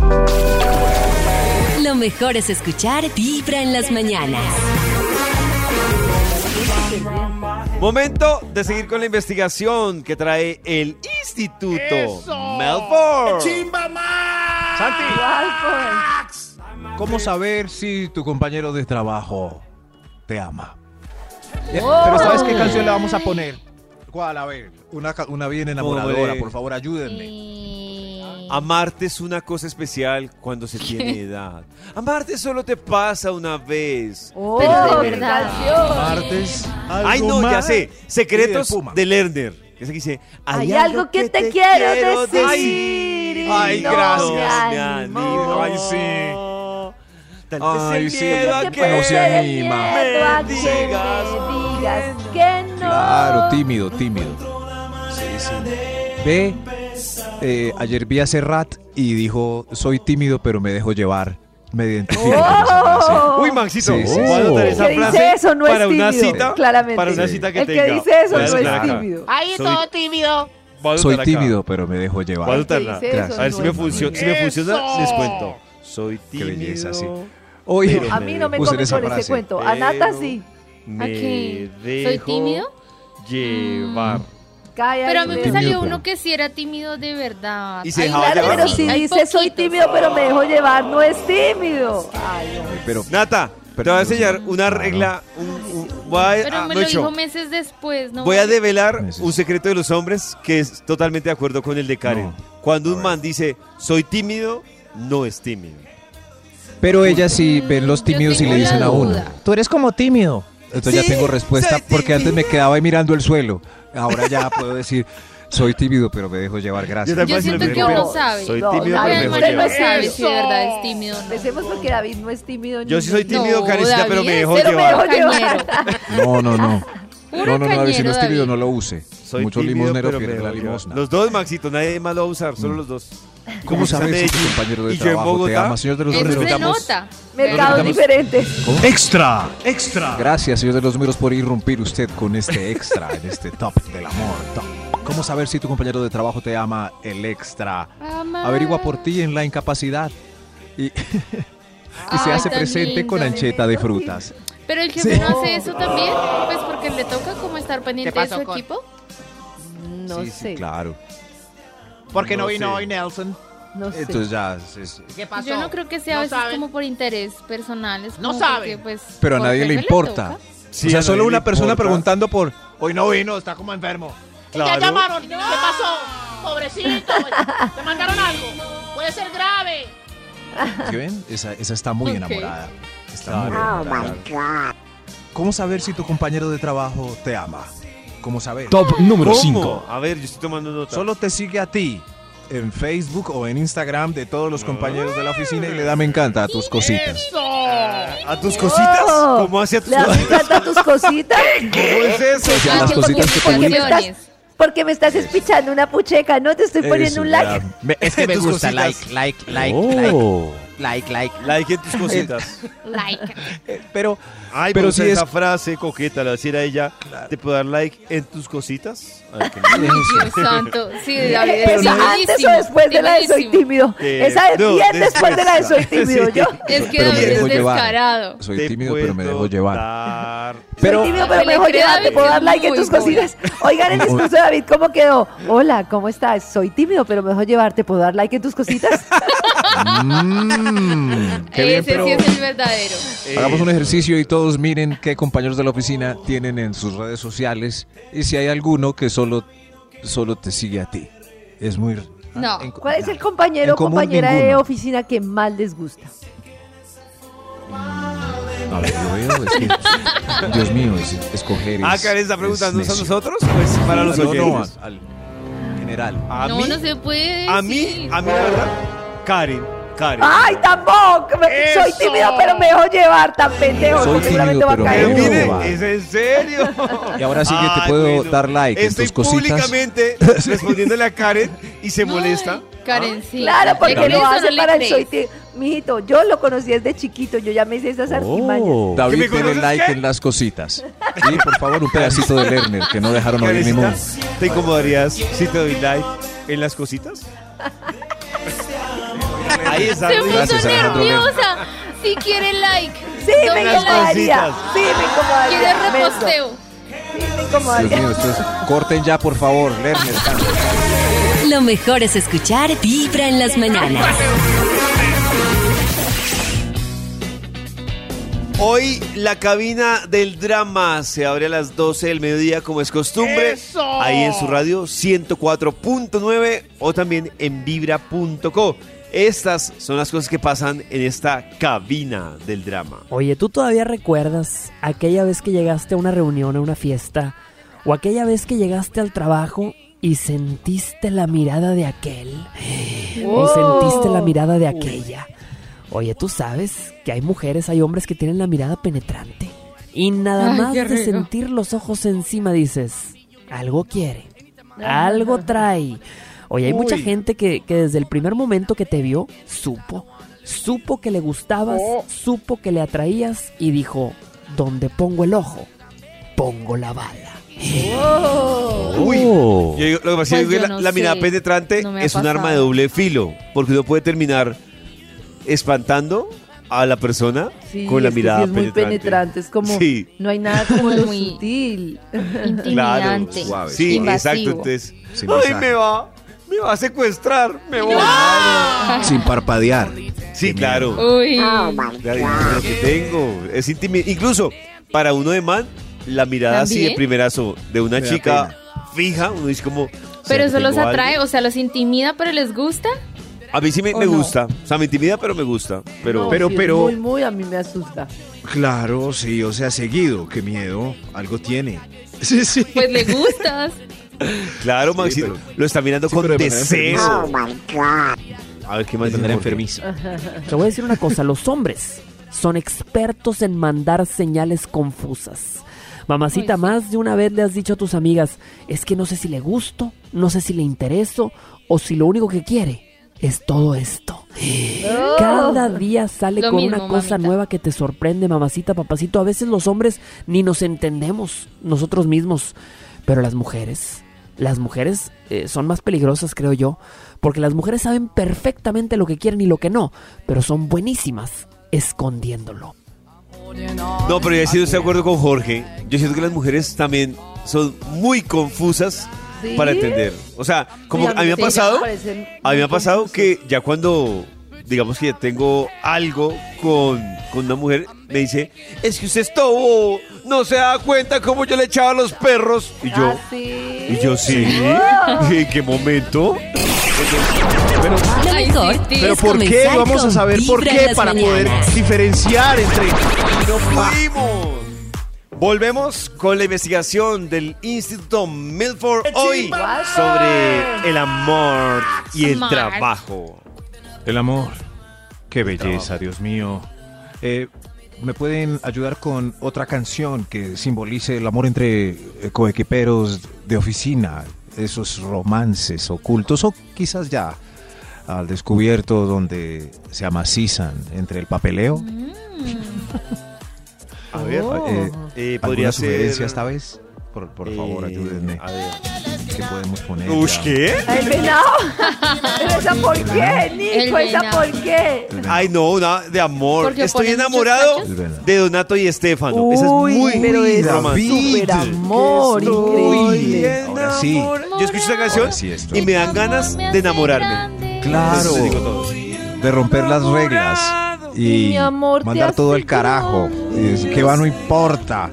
Lo mejor es escuchar Vibra en las mañanas. Momento de seguir con la investigación que trae el Instituto Melbourne. Santi, ¿cómo saber si tu compañero de trabajo te ama? Eh, Pero ¿sabes qué canción le vamos a poner? ¿Cuál? A ver, una, una bien enamoradora, por favor, ayúdenme. Y- Amarte es una cosa especial cuando se tiene *laughs* edad. Amarte solo te pasa una vez. Oh, Pero de qué verdad. canción. Martes. Ay, no, ya sé. Secretos Sí, de Lerner. Ese que dice, Hay algo que te quiero decir. Ay, y ay, no gracias. me me animo. animo. Ay, sí. Tanto es Ay, el sí. miedo a Que que no se anima. a Me que digas me digas que no. Claro, tímido, tímido. Sí, sí. Ve, eh, ayer vi a Serrat y dijo, soy tímido pero me dejo llevar. Me identifico con esa frase. Oh. Uy, Maxito, Sí, sí, a sí. esa que frase dice eso no para es una tímido, cita, claramente. para una cita que El que tenga. dice eso a no es tímido. Ahí Soy- todo tímido. A Soy tímido pero me dejo a llevar. que dice eso A ver no si me funciona. Si me funciona, les cuento. Soy tímido. belleza, sí. Oye, Pero A mí no me comen esa con ese frase. cuento. A Nata Pero- sí. Me ¿A qué? ¿Soy dejo tímido? Llevar. Calla Pero a mí me salió pero- uno que sí era tímido de verdad. Y se Ay, dejaba Claro, llevar. pero si hay dice soy tímido, pero me dejo llevar, no es tímido. Ay, pero Nata, te voy a enseñar una regla. un- un- voy a, Pero ah, me no lo dijo meses después, ¿no? Voy a develar Meses. un secreto de los hombres que es totalmente de acuerdo con el de Karen. No. Cuando un man dice soy tímido, no es tímido. Pero ellas sí ven los tímidos y le dicen a uno. Tú eres como tímido. Entonces Sí, ya tengo respuesta porque antes me quedaba ahí mirando el suelo. Ahora ya puedo decir, soy tímido pero me dejo llevar, gracias. Yo Yo siento que uno sabe. Soy No, tímido, David, pero me dejo no no llevar. sabe Eso. si de verdad es tímido o no. Empecemos porque David no es tímido. Yo sí soy tímido, No, Karencita, pero me David, dejo pero me llevar. dejo llevar. No, no, no. *laughs* Puro No, no, no, a ver, si no es tímido David. no lo use. Soy Mucho tímido, limosnero pero me pierde la limosna. Los dos, Maxito, nadie más lo va a usar, solo los dos. ¿Cómo sabes si están tu compañero de y yo en trabajo te Bogotá, ama, señor de los Eso números? se nota. Mercados Necesitamos- diferentes. Extra, extra. Gracias, señor de los números, por irrumpir usted con este extra en este top del amor. top. ¿Cómo saber si tu compañero de trabajo te ama el extra? Ama. Averigua por ti en la incapacidad. Y, *laughs* y se Ay, hace tan presente con lindo. ancheta de frutas. Pero el jefe Sí. no hace eso también, pues porque le toca como estar pendiente de pasó su con- equipo. No Sí, sí, sé. claro. Porque no, No vino sé. hoy Nelson. No sé. Entonces ya. es- ¿Qué pasó? Yo no creo que sea No a veces saben. como por interés personales. No como saben. porque, pues, Pero a por nadie le jefe importa. toca. Sí, o sea, a solo una persona importa. preguntando por, Hoy no vino, está como enfermo. Ya llamaron. ¿Qué pasó? Pobrecito. ¿Te mandaron algo? Puede ser grave. ¿Sí ven? Esa, esa está muy Ok. enamorada. Está muy enamorada. ¿Cómo saber si tu compañero de trabajo te ama? ¿Cómo saber? Top número ¿Cómo? 5. A ver, yo estoy tomando nota. Solo te sigue a ti en Facebook o en Instagram de todos los compañeros de la oficina y le da me encanta a tus cositas. ¿A tus cositas? Oh. ¿Cómo hace a tus ¿Le das me cositas? encanta a tus cositas? *laughs* ¿Cómo es eso? O sea, las cositas que Porque me estás, porque me estás espichando una pucheca, ¿no? Te estoy poniendo Eso, un ya. like. Me- es que me Tus gusta, cositas. like, like, like, Oh. Like, like, like. En tus *laughs* cositas. Like. Eh, Pero, Ay, Pero pero si si es- esa frase coqueta, la decir a ella, ¿te puedo dar like en tus cositas? Ay, *laughs* Dios santo. Sí, *laughs* David, es ¿Esa antes o después de la de soy tímido? Eh, Esa es no, bien después de la de soy tímido, Sí. yo. Es que Pero me David es llevar. descarado. soy Te tímido, pero me dejo llevar. dar- Pero, soy tímido, No, pero me dejo llevar, te puedo dar like en tus cositas. Oigan, el discurso de David, ¿cómo quedó? Hola, ¿cómo estás? Soy tímido, pero me dejo llevar, ¿te puedo dar like en tus cositas? Mm, qué bien, Ese pero sí es el verdadero. hagamos un ejercicio y todos miren qué compañeros de la oficina tienen en sus redes sociales y si hay alguno que solo, solo te sigue a ti. Es muy... No. en- ¿Cuál es el compañero o compañera de ninguno. oficina que más les gusta? A ver, yo veo, es que, Dios mío, es, escoger Ah, es- Karen está es preguntándonos a nosotros, pues para los No, no, oyentes. al- al general. A no, mí, no se puede. a mí, decir. a mí la verdad, Karen, Karen. ¡Ay, tampoco! Me- Soy ¡Eso! tímido, pero me dejo llevar, tan pendejo. Soy seguramente tímido, va a pero me caer. Pero dejo mire. ¿es en serio? Y ahora sí que te Ay, puedo bueno. dar like en Estoy tus cositas. públicamente *laughs* respondiéndole a Karen y se molesta. Karen, sí. Claro, ¿Le porque crees lo o hace no le para el crees? soy tímido. Mijito, yo lo conocí desde chiquito, yo ya me sé esas artimañas. Oh. ¿Que David tiene conoces like qué? en las cositas. Sí, por favor, un pedacito de Lerner que no dejaron oír ni Karencita, mu. ¿te incomodarías si te doy like en las cositas? Ahí está. Se puso nerviosa. Si quiere like. Sí, me doble las like. incomodaría. Sí, me incomodaría. Quiere reposteo. Sí, me Dios incomodaría. mío, esto es... Corten ya, por favor, Lerner. Lo mejor es escuchar Vibra en las mañanas. Hoy la cabina del drama se abre a las 12 del mediodía como es costumbre. Ahí en su radio 104.9 o también en vibra.co. Estas son las cosas que pasan en esta cabina del drama. Oye, ¿tú todavía recuerdas aquella vez que llegaste a una reunión, a una fiesta, o aquella vez que llegaste al trabajo y sentiste la mirada de aquel? ¿O sentiste la mirada de aquella? Oye, tú sabes que hay mujeres, hay hombres que tienen la mirada penetrante. Y nada Ay, más de rico. sentir los ojos encima dices, algo quiere, algo trae. Oye, hay mucha Uy. gente que, que desde el primer momento que te vio, supo. Supo que le gustabas, supo que le atraías y dijo, donde pongo el ojo, pongo la bala. Uy. Oh. Yo digo, lo que pasa es Pues que yo la, no la mirada penetrante No es un arma de doble filo, porque uno puede terminar espantando a la persona Sí, con la es mirada sí es muy penetrante. penetrante. Es como, Sí. no hay nada como lo *laughs* Muy sutil. Intimidante. suave, Sí, invasivo. exacto. Entonces, ay, me va, me va a secuestrar, me voy. Sin parpadear. Sí, claro. Uy. Claro, Lo que tengo es intimi- Incluso para uno de man, la mirada así de ¿También? primerazo de una Me da chica fija, uno dice como. Pero ¿será eso los tengo algo? atrae, o sea, los intimida, pero les gusta. A mí sí me, ¿O me no? gusta. O sea, me intimida, pero me gusta. Pero, No, pero- sí, pero- Muy, muy, a mí me asusta. Claro, sí, o sea, seguido. Qué miedo. Algo tiene. Sí, sí. Pues le gustas. Claro, Sí, Maxito, pero- lo está mirando sí, con pero de manera deseo. enfermiza. A ver qué más De manera dice Jorge? enfermiza. Te voy a decir una cosa, los hombres son expertos en mandar señales confusas. Mamacita, Ay, sí. más de una vez le has dicho a tus amigas, es que no sé si le gusto, no sé si le intereso, o si lo único que quiere es todo esto. Cada día sale Lo con mismo, una cosa mamita. nueva que te sorprende, mamacita, papacito. A veces los hombres ni nos entendemos nosotros mismos, pero las mujeres, las mujeres eh, son más peligrosas, creo yo, porque las mujeres saben perfectamente lo que quieren y lo que no, pero son buenísimas escondiéndolo. No, pero yo sí estoy de acuerdo con Jorge. Yo siento que las mujeres también son muy confusas ¿Sí? para entender. O sea, como Sí, a mí me ha pasado, a mí me ha pasado que ya cuando digamos que tengo algo con, con una mujer, me dice, es que usted es todo, no se da cuenta cómo yo le echaba a los perros. Y yo, ¿Ah, sí? y yo sí. *laughs* ¿En qué momento? Pero, Lo mejor ¿por qué? Vamos a saber por qué para poder diferenciar entre... ¡No pudimos! Volvemos con la investigación del Instituto Milford hoy sobre el amor y el Smart. trabajo. El amor. Qué belleza, Dios mío. Eh, ¿Me pueden ayudar con otra canción que simbolice el amor entre eh, coequiperos de oficina? Esos romances ocultos o quizás ya al descubierto donde se amacizan entre el papeleo. A ver, Oh. eh, eh, podría ¿Alguna ser. esta vez? Por, por favor, Eh, ayúdenme. A ver. ¿Qué podemos poner? Ush, ya? ¿qué? ¡El venado! *laughs* ¿Pero esa por qué, Nico? ¿Esa por qué? Ay, no, una de amor. Porque Estoy enamorado de Donato y Estefano. Esa es Uy, muy pero es súper amor, increíble. Ahora sí. Yo escucho esa canción sí y me dan ganas de enamorarme. Claro. Eso digo todo. de romper las reglas y Mi amor, mandar todo el carajo. Que va, no importa.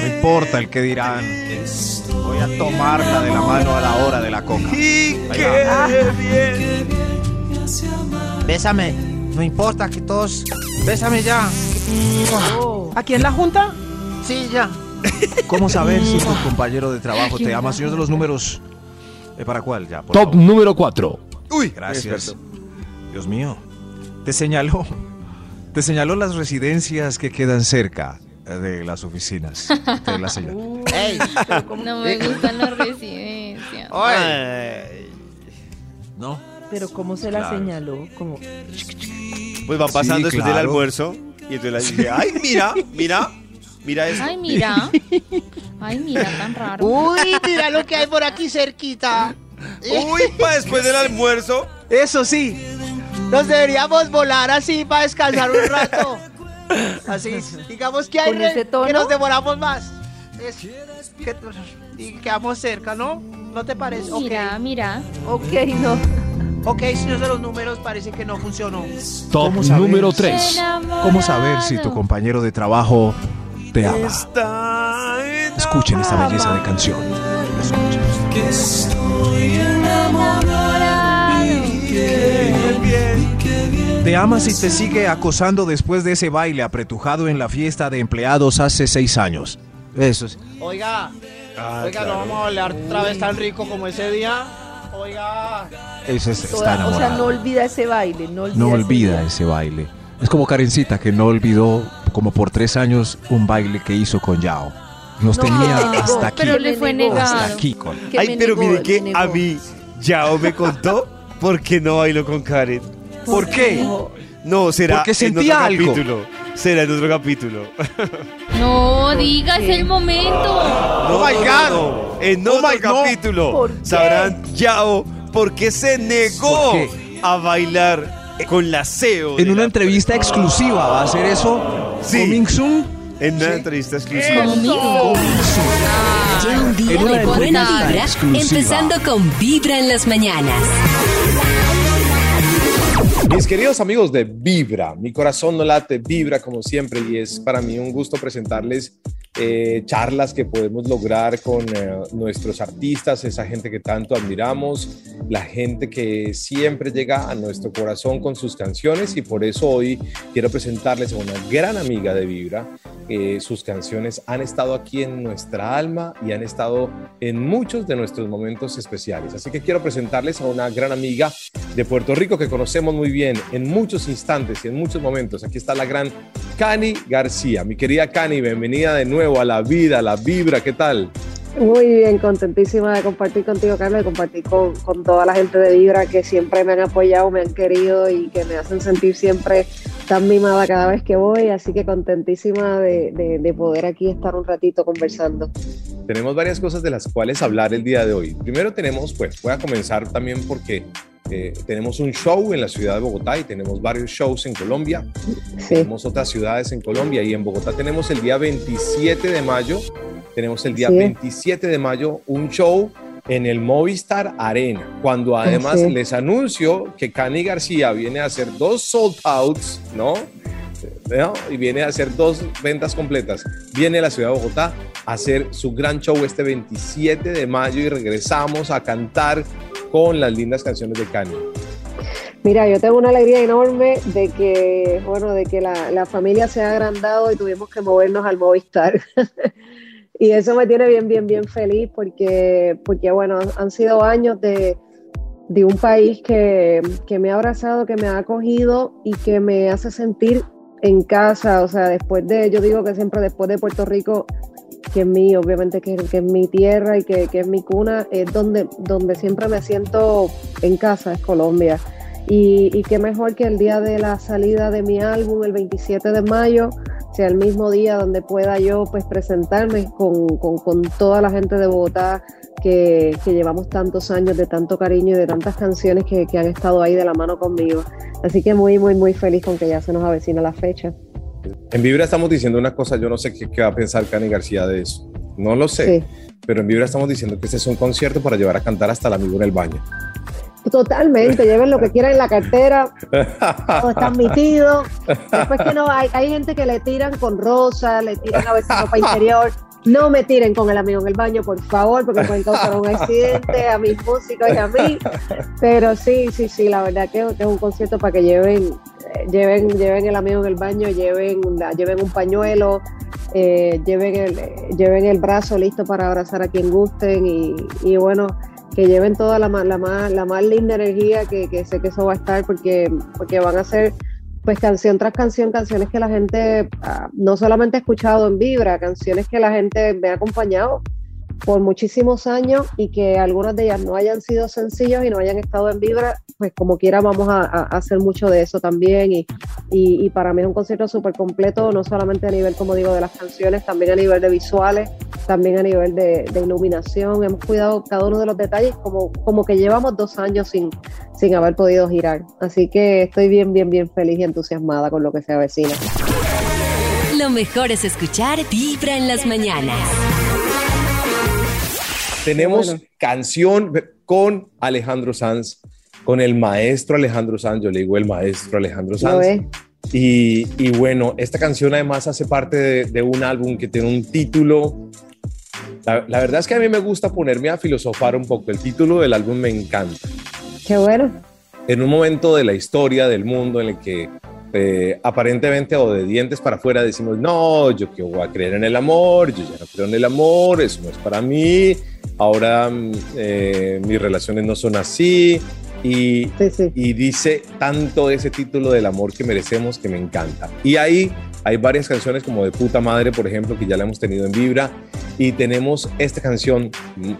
No importa el que dirán. Voy a tomarla de la mano a la hora de la coca. Y qué bien. Bésame. No importa que todos. Bésame ya. Oh. ¿Aquí en la junta? Sí, ya. ¿Cómo saber si tu compañero de trabajo te ama? Señor de los números. ¿Eh, ¿Para cuál ya? por Top favor? número 4. Uy, Gracias. Dios mío. Te señaló. Te señaló las residencias que quedan cerca de las oficinas. Las señaló. *laughs* ¡Ey! No me gustan las residencias. Ay. ¿No? Pero ¿cómo se la Claro. señaló? Como... Pues van pasando Sí, después del almuerzo y entonces la dice, ay, mira, mira, mira eso. Ay, mira. *laughs* Ay, mira, tan raro. Uy, mira lo que hay por aquí cerquita. Uy, para después del almuerzo. Eso sí. Nos deberíamos volar así para descansar un rato. *laughs* Así, digamos que hay que nos demoramos más. Es- que, y quedamos cerca, ¿no? ¿No te parece? Mira, mira. Ok, no. Ok, señor de los números, parece que no funcionó. Top número 3. ¿Cómo saber si tu compañero de trabajo te ama? Escuchen esta belleza de canción. Escuchen. Te ama si te sigue acosando después de ese baile apretujado en la fiesta de empleados hace seis años. Eso es. Oiga, Ah, oiga, claro. no vamos a hablar otra vez tan rico como ese día. Oiga. Eso es, está o sea, no enamorado. olvida ese baile, no olvida No ese olvida ese baile. Es como Karencita que no olvidó como por tres años un baile que hizo con Yao. Nos No, tenía me negó, hasta aquí. Pero le fue negado. Hasta aquí con. Ay, pero negó, mire que a mí Yao me contó por qué no bailó con Karen. ¿Por qué? No, será Porque en sentía otro algo. capítulo. Será en otro capítulo. No digas el momento. No, Oh my God. no, no. En Oh otro my God. capítulo ¿Por qué? sabrán Yao por qué se negó ¿Por qué? a bailar con la CEO. de En una la- entrevista exclusiva va a hacer eso. Sí. Coming soon. En una Sí. entrevista exclusiva. Conmigo. Lleva un día En una de buena entrevista vibra, exclusiva. empezando con Vibra en las mañanas. Mis queridos amigos de Vibra, mi corazón no late, vibra como siempre y es para mí un gusto presentarles eh, charlas que podemos lograr con eh, nuestros artistas, esa gente que tanto admiramos, la gente que siempre llega a nuestro corazón con sus canciones y por eso hoy quiero presentarles a una gran amiga de Vibra. Eh, sus canciones han estado aquí en nuestra alma y han estado en muchos de nuestros momentos especiales. Así que quiero presentarles a una gran amiga de Puerto Rico que conocemos muy bien en muchos instantes y en muchos momentos. Aquí está la gran Cani García. Mi querida Cani, bienvenida de nuevo a la vida, a la vibra. ¿Qué tal? Muy bien, contentísima de compartir contigo, Carlos, de compartir con, con toda la gente de Vibra que siempre me han apoyado, me han querido y que me hacen sentir siempre tan mimada cada vez que voy. Así que contentísima de, de- de poder aquí estar un ratito conversando. Tenemos varias cosas de las cuales hablar el día de hoy. Primero tenemos, pues voy a comenzar también porque eh, tenemos un show en la ciudad de Bogotá y tenemos varios shows en Colombia. Tenemos otras ciudades en Colombia y en Bogotá tenemos el día 27 de mayo, tenemos el día Sí. 27 de mayo un show en el Movistar Arena, cuando además sí. les anuncio que Cani García viene a hacer dos sold outs, ¿no? ¿No? Y viene a hacer dos ventas completas. Viene a la ciudad de Bogotá a hacer su gran show este 27 de mayo y regresamos a cantar con las lindas canciones de Cani. Mira, yo tengo una alegría enorme de que, bueno, de que la, la familia se ha agrandado y tuvimos que movernos al Movistar. *laughs* y eso me tiene bien, bien, bien feliz porque, porque bueno, han sido años de, un país que, que me ha abrazado, que me ha acogido y que me hace sentir en casa. O sea, después de, yo digo que siempre después de Puerto Rico, que es mi, obviamente que, que es mi tierra y que, que es mi cuna, es donde, donde siempre me siento en casa, es Colombia. Y, y qué mejor que el día de la salida de mi álbum, el 27 de mayo, sea el mismo día donde pueda yo pues presentarme con, con, con toda la gente de Bogotá que, que, llevamos tantos años de tanto cariño y de tantas canciones que, que, han estado ahí de la mano conmigo. Así que muy, muy, muy feliz con que ya se nos avecina la fecha. En Vibra estamos diciendo una cosa, yo no sé qué, qué va a pensar Cani García de eso. No lo sé, sí. pero en Vibra estamos diciendo que este es un concierto para llevar a cantar hasta el amigo en el baño. Totalmente, *laughs* lleven lo que quieran en la cartera, todo está admitido. Después que no, hay, hay gente que le tiran con rosa, le tiran a veces ropa interior. No me tiren con el amigo en el baño, por favor, porque pueden causar un accidente a mis músicos y a mí. Pero sí, sí, sí, la verdad que, que es un concierto para que lleven, lleven, lleven el amigo en el baño, lleven, lleven un pañuelo, eh, lleven, el, lleven el brazo listo para abrazar a quien gusten y, y bueno, que lleven toda la, más, la más linda energía, que, que, sé que eso va a estar, porque, porque van a ser pues canción tras canción, canciones que la gente uh, no solamente ha escuchado en Vibra, canciones que la gente me ha acompañado por muchísimos años y que algunas de ellas no hayan sido sencillos y no hayan estado en Vibra, pues como quiera vamos a, hacer mucho de eso también y, y, y para mí es un concierto súper completo, no solamente a nivel, como digo, de las canciones, también a nivel de visuales, también a nivel de, de iluminación, hemos cuidado cada uno de los detalles como, como que llevamos dos años sin, sin haber podido girar, así que estoy bien, bien, bien feliz y entusiasmada con lo que se avecina. Lo mejor es escuchar Vibra en las mañanas. Tenemos bueno. canción con Alejandro Sanz, con el maestro Alejandro Sanz, yo le digo el maestro Alejandro Sanz. Y, y, bueno, esta canción además hace parte de, de un álbum que tiene un título. La, la, verdad es que a mí me gusta ponerme a filosofar un poco. El título del álbum me encanta. Qué bueno. En un momento de la historia del mundo en el que eh, aparentemente o de dientes para afuera decimos, no, yo que voy a creer en el amor, yo ya no creo en el amor, eso no es para mí, ahora eh, mis relaciones no son así. Y, sí, sí. y dice tanto ese título del amor que merecemos que me encanta. Y ahí hay varias canciones como de puta madre, por ejemplo, que ya la hemos tenido en Vibra. Y tenemos esta canción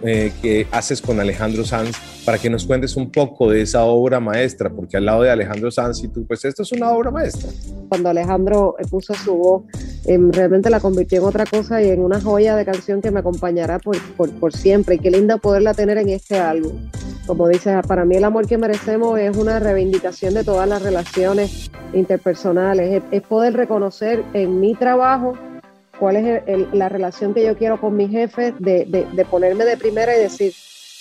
eh, que haces con Alejandro Sanz para que nos cuentes un poco de esa obra maestra, porque al lado de Alejandro Sanz y tú, pues esto es una obra maestra. Cuando Alejandro puso su voz, eh, realmente la convirtió en otra cosa y en una joya de canción que me acompañará por, por, por siempre. Y qué linda poderla tener en este álbum. Como dices, para mí el amor que merecemos es una reivindicación de todas las relaciones interpersonales, es, poder reconocer en mi trabajo cuál es la relación que yo quiero con mi jefe, de, de, de ponerme de primera y decir,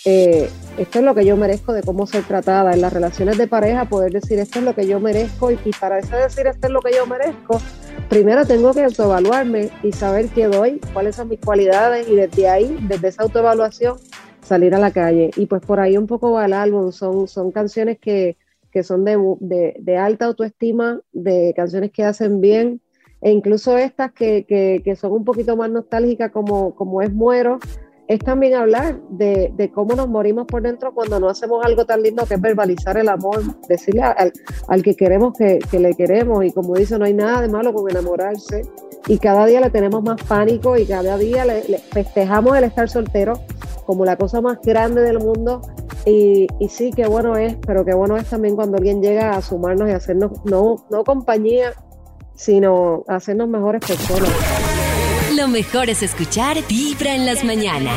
eh, esto es lo que yo merezco de cómo ser tratada. En las relaciones de pareja, poder decir, esto es lo que yo merezco y, y para eso decir, esto es lo que yo merezco, primero tengo que autoevaluarme y saber qué doy, cuáles son mis cualidades y desde ahí, desde esa autoevaluación, salir a la calle. Y pues por ahí un poco va el álbum, son, son canciones que, que son de, de, alta autoestima, de canciones que hacen bien, e incluso estas que, que, que son un poquito más nostálgicas como, como es Muero, es también hablar de, de, cómo nos morimos por dentro cuando no hacemos algo tan lindo que es verbalizar el amor, decirle al, al que queremos que, que, le queremos. Y como dice, no hay nada de malo con enamorarse. Y cada día le tenemos más pánico y cada día le, festejamos el estar soltero como la cosa más grande del mundo. Y, y, sí, qué bueno es, pero qué bueno es también cuando alguien llega a sumarnos y hacernos, no, no compañía, sino hacernos mejores personas. Lo mejor es escuchar Vibra en las mañanas.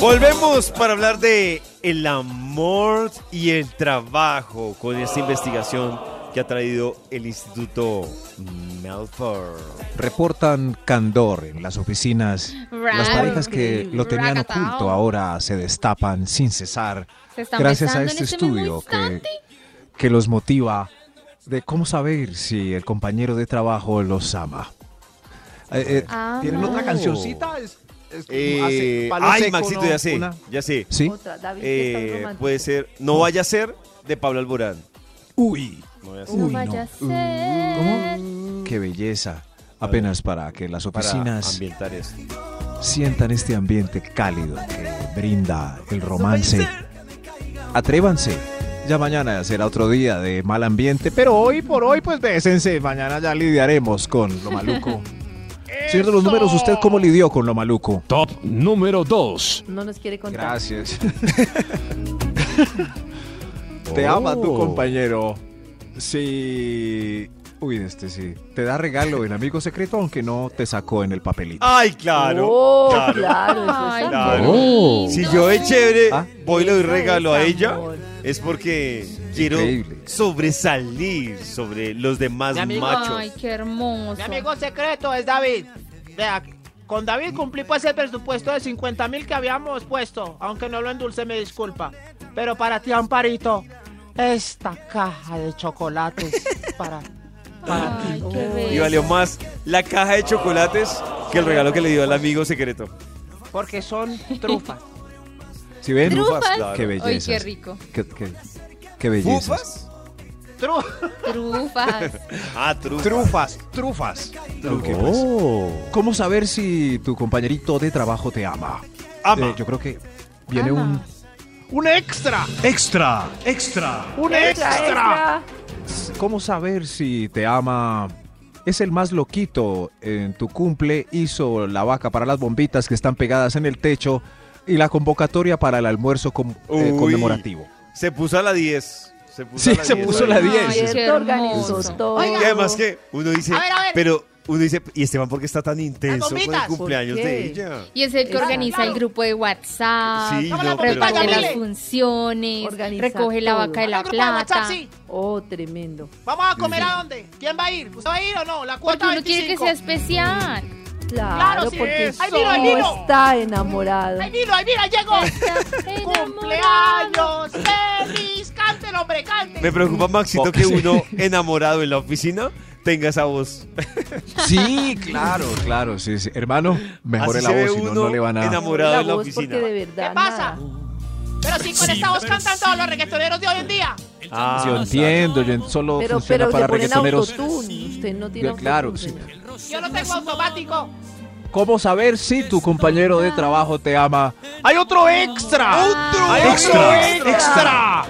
Volvemos para hablar de el amor y el trabajo con esta investigación que ha traído el Instituto Melford. Reportan candor en las oficinas. Las parejas que lo tenían oculto ahora se destapan sin cesar. Gracias a este este estudio que, que los motiva de cómo saber si el compañero de trabajo los ama. Eh, eh, Ah. ¿Tienen otra cancioncita? Es- es como Eh, hace palo ay, seco, Maxito, ¿no? ya sé, Una- ya sé. ¿Sí? Otra, David, Eh, puede ser No vaya a ser de Pablo Alborán. Uy, No vaya a ser. Uy, vaya a no. ser. ¿cómo? Qué belleza. Apenas para que las oficinas sientan este ambiente cálido que brinda el romance. Atrévanse. Ya mañana será otro día de mal ambiente, pero hoy por hoy pues bésense. Mañana ya lidiaremos con lo maluco. *laughs* Señor de los números, ¿usted cómo lidió con lo maluco? Top número 2. No nos quiere contar. Gracias. *laughs* Te ama tu Oh. compañero. Sí. Uy, este sí. Te da regalo en amigo secreto, aunque no te sacó en el papelito. Ay, claro. Oh, claro. claro, eso Ay, es Claro. Oh. Si yo es chévere, Ah. voy y le doy regalo a ella, es porque quiero Increíble. sobresalir sobre los demás machos. Ay, qué hermoso. Mi amigo secreto es David. Vea, con David cumplí pues el presupuesto de 50 mil que habíamos puesto. Aunque no lo endulce, me disculpa. Pero para ti, Amparito, esta caja de chocolates para, para *laughs* ti. Ay, qué. Y valió más la caja de chocolates que el regalo que le dio al amigo secreto. Porque son trufas. *laughs* ¿Sí ven? Trufas. claro. Qué Ay, belleza. qué rico. Qué, qué, qué belleza. ¿Fufas? Tru- Trufas. *laughs* Ah, trufas. Trufas, trufas. Ok, pues. Oh. ¿Cómo saber si tu compañerito de trabajo te ama? Ama. Eh, yo creo que viene Ama. un ¡Un extra! Extra, extra. ¡Un Extra, extra! extra. ¿Cómo saber si te ama? Es el más loquito. En tu cumple hizo la vaca para las bombitas que están pegadas en el techo y la convocatoria para el almuerzo eh, Uy. conmemorativo. Se puso a la 10. Se puso Sí, a la se 10. puso la 10. Ay, qué Cierto, organizó hermoso. todo. Y además que uno dice, A ver, a ver. pero uno dice, ¿y Esteban por qué está tan intenso con el cumpleaños de ella? Y es el que organiza el grupo de WhatsApp, Sí, no, reparte Mire. las funciones, Organiza recoge la todo. vaca de la ¿El grupo de WhatsApp, plata. sí? Oh, tremendo. ¿Vamos a comer a dónde? ¿Quién va a ir? ¿Usted va a ir o no? La Porque cuota uno quiere que 25. sea especial. Claro, Claro, sí, porque. Ahí vino, ahí vino. está enamorado. ¡Ay, mira, ay, mira, llegó! ¡Cumpleaños feliz! ¡Cante, hombre, cante! Me preocupa, Maxito, que uno *laughs* enamorado en la oficina tenga esa voz. Sí, claro, claro, sí, sí. Hermano, mejore Así la se ve voz, si no, uno no le van a... enamorado la en la voz oficina. porque de verdad ¿Qué pasa? nada. Pero si con esta voz cantan todos los reggaetoneros de hoy en día. Ah, Yo entiendo, yo solo Pero, funciona pero para ponen reggaetoneros. autotune. Usted no tiene Claro, autotune, sí. señor. Yo no tengo automático. ¿Cómo saber si tu compañero de trabajo te ama? ¡Hay otro extra! ¡Otro ¡Hay extra! otro extra!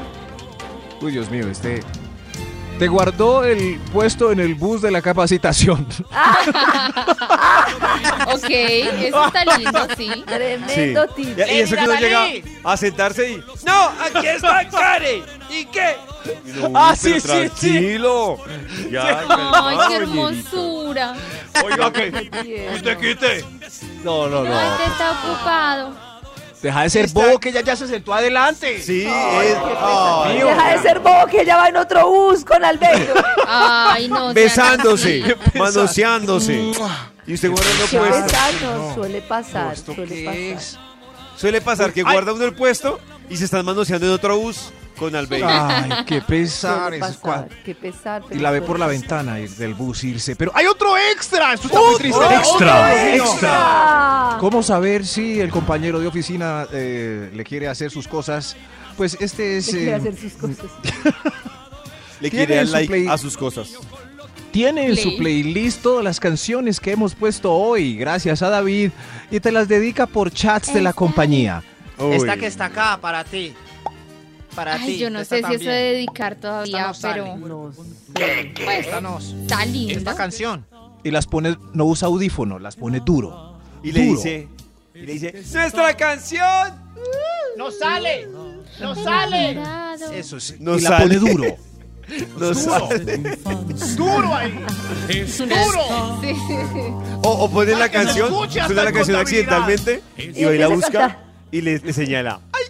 Uy, Dios mío, este... Te guardó el puesto en el bus de la capacitación. *laughs* Ok, eso está lindo, sí. Tremendo Sí. tip. Y, eso que uno llega a sentarse y... ¡No! ¡Aquí está Karen! ¿Y qué? Ah, "Uy, sí, sí, tranquilo. Ya, Ay, qué hermosura. Oiga, ¿qué? Tierno. ¿Usted quite? No, no, no. Ay, te está ocupado. Deja de ser Está- bobo que ella ya se sentó adelante. Sí, es... Ay, Deja de ser bobo que ella va en otro bus con Alberto. *laughs* Ay, no. *laughs* besándose, manoseándose. Y usted guardando Qué puesto. no, suele pasar, ¿Esto suele pasar. Suele pasar que Ay. guarda uno el puesto y se están manoseando en otro bus con Alberto. Ay, qué pesar. Pasar, cua- qué pesar. Y la ve por la pasar. ventana y- del bus irse. Pero hay otro extra. Esto está muy triste. Extra, extra. ¿Cómo saber si el compañero de oficina eh, le quiere hacer sus cosas? Pues este es... le quiere eh, hacer sus cosas. *laughs* Le Tiene quiere dar like play- a sus cosas. Tiene en su Play. playlist todas las canciones que hemos puesto hoy, gracias a David, y te las dedica por chats de la compañía. Esta que está acá, para ti. Para ti. Ay, yo no sé si eso de dedicar todavía, Esta pero. No pues Esta no. está lindo. Esta canción. Y las pone, no usa audífono, las pone duro. Y le Duro. dice, y le dice, ¡Nuestra canción! ¡No sale! ¡No sale! Eso sí. No y la sale. pone duro. *laughs* No sale. ¡Duro ahí! ¡Duro! Sí. O, o pone la canción, suena la canción accidentalmente y va y la busca y le, le señala. ¡Ay!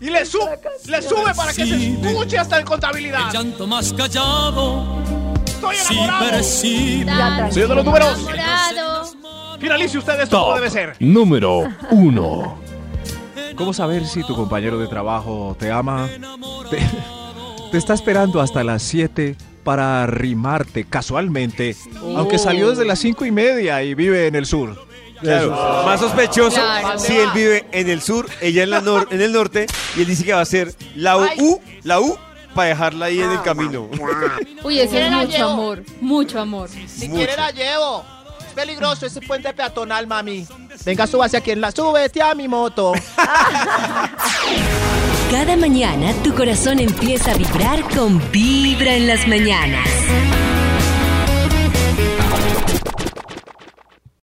Y le, su le sube para que se escuche hasta en contabilidad. llanto más callado. Estoy enamorado. percibe. Señor de los números. Enamorado. Finalice usted esto como debe ser. Número 1. ¿Cómo saber si tu compañero de trabajo te ama? Te, te está esperando hasta las 7 para arrimarte casualmente, aunque salió desde las 5 y media y vive en el sur. Claro, más sospechoso Claro. si él vive en el sur, ella en, la nor- en el norte, y él dice que va a hacer la U, la U, para dejarla ahí en el camino. *laughs* Uy, ese es mucho amor. Mucho amor. Si quiere la llevo. Es peligroso ese puente peatonal, mami. Venga, súbase aquí en la... Súbete a mi moto. Cada mañana tu corazón empieza a vibrar con Vibra en las mañanas.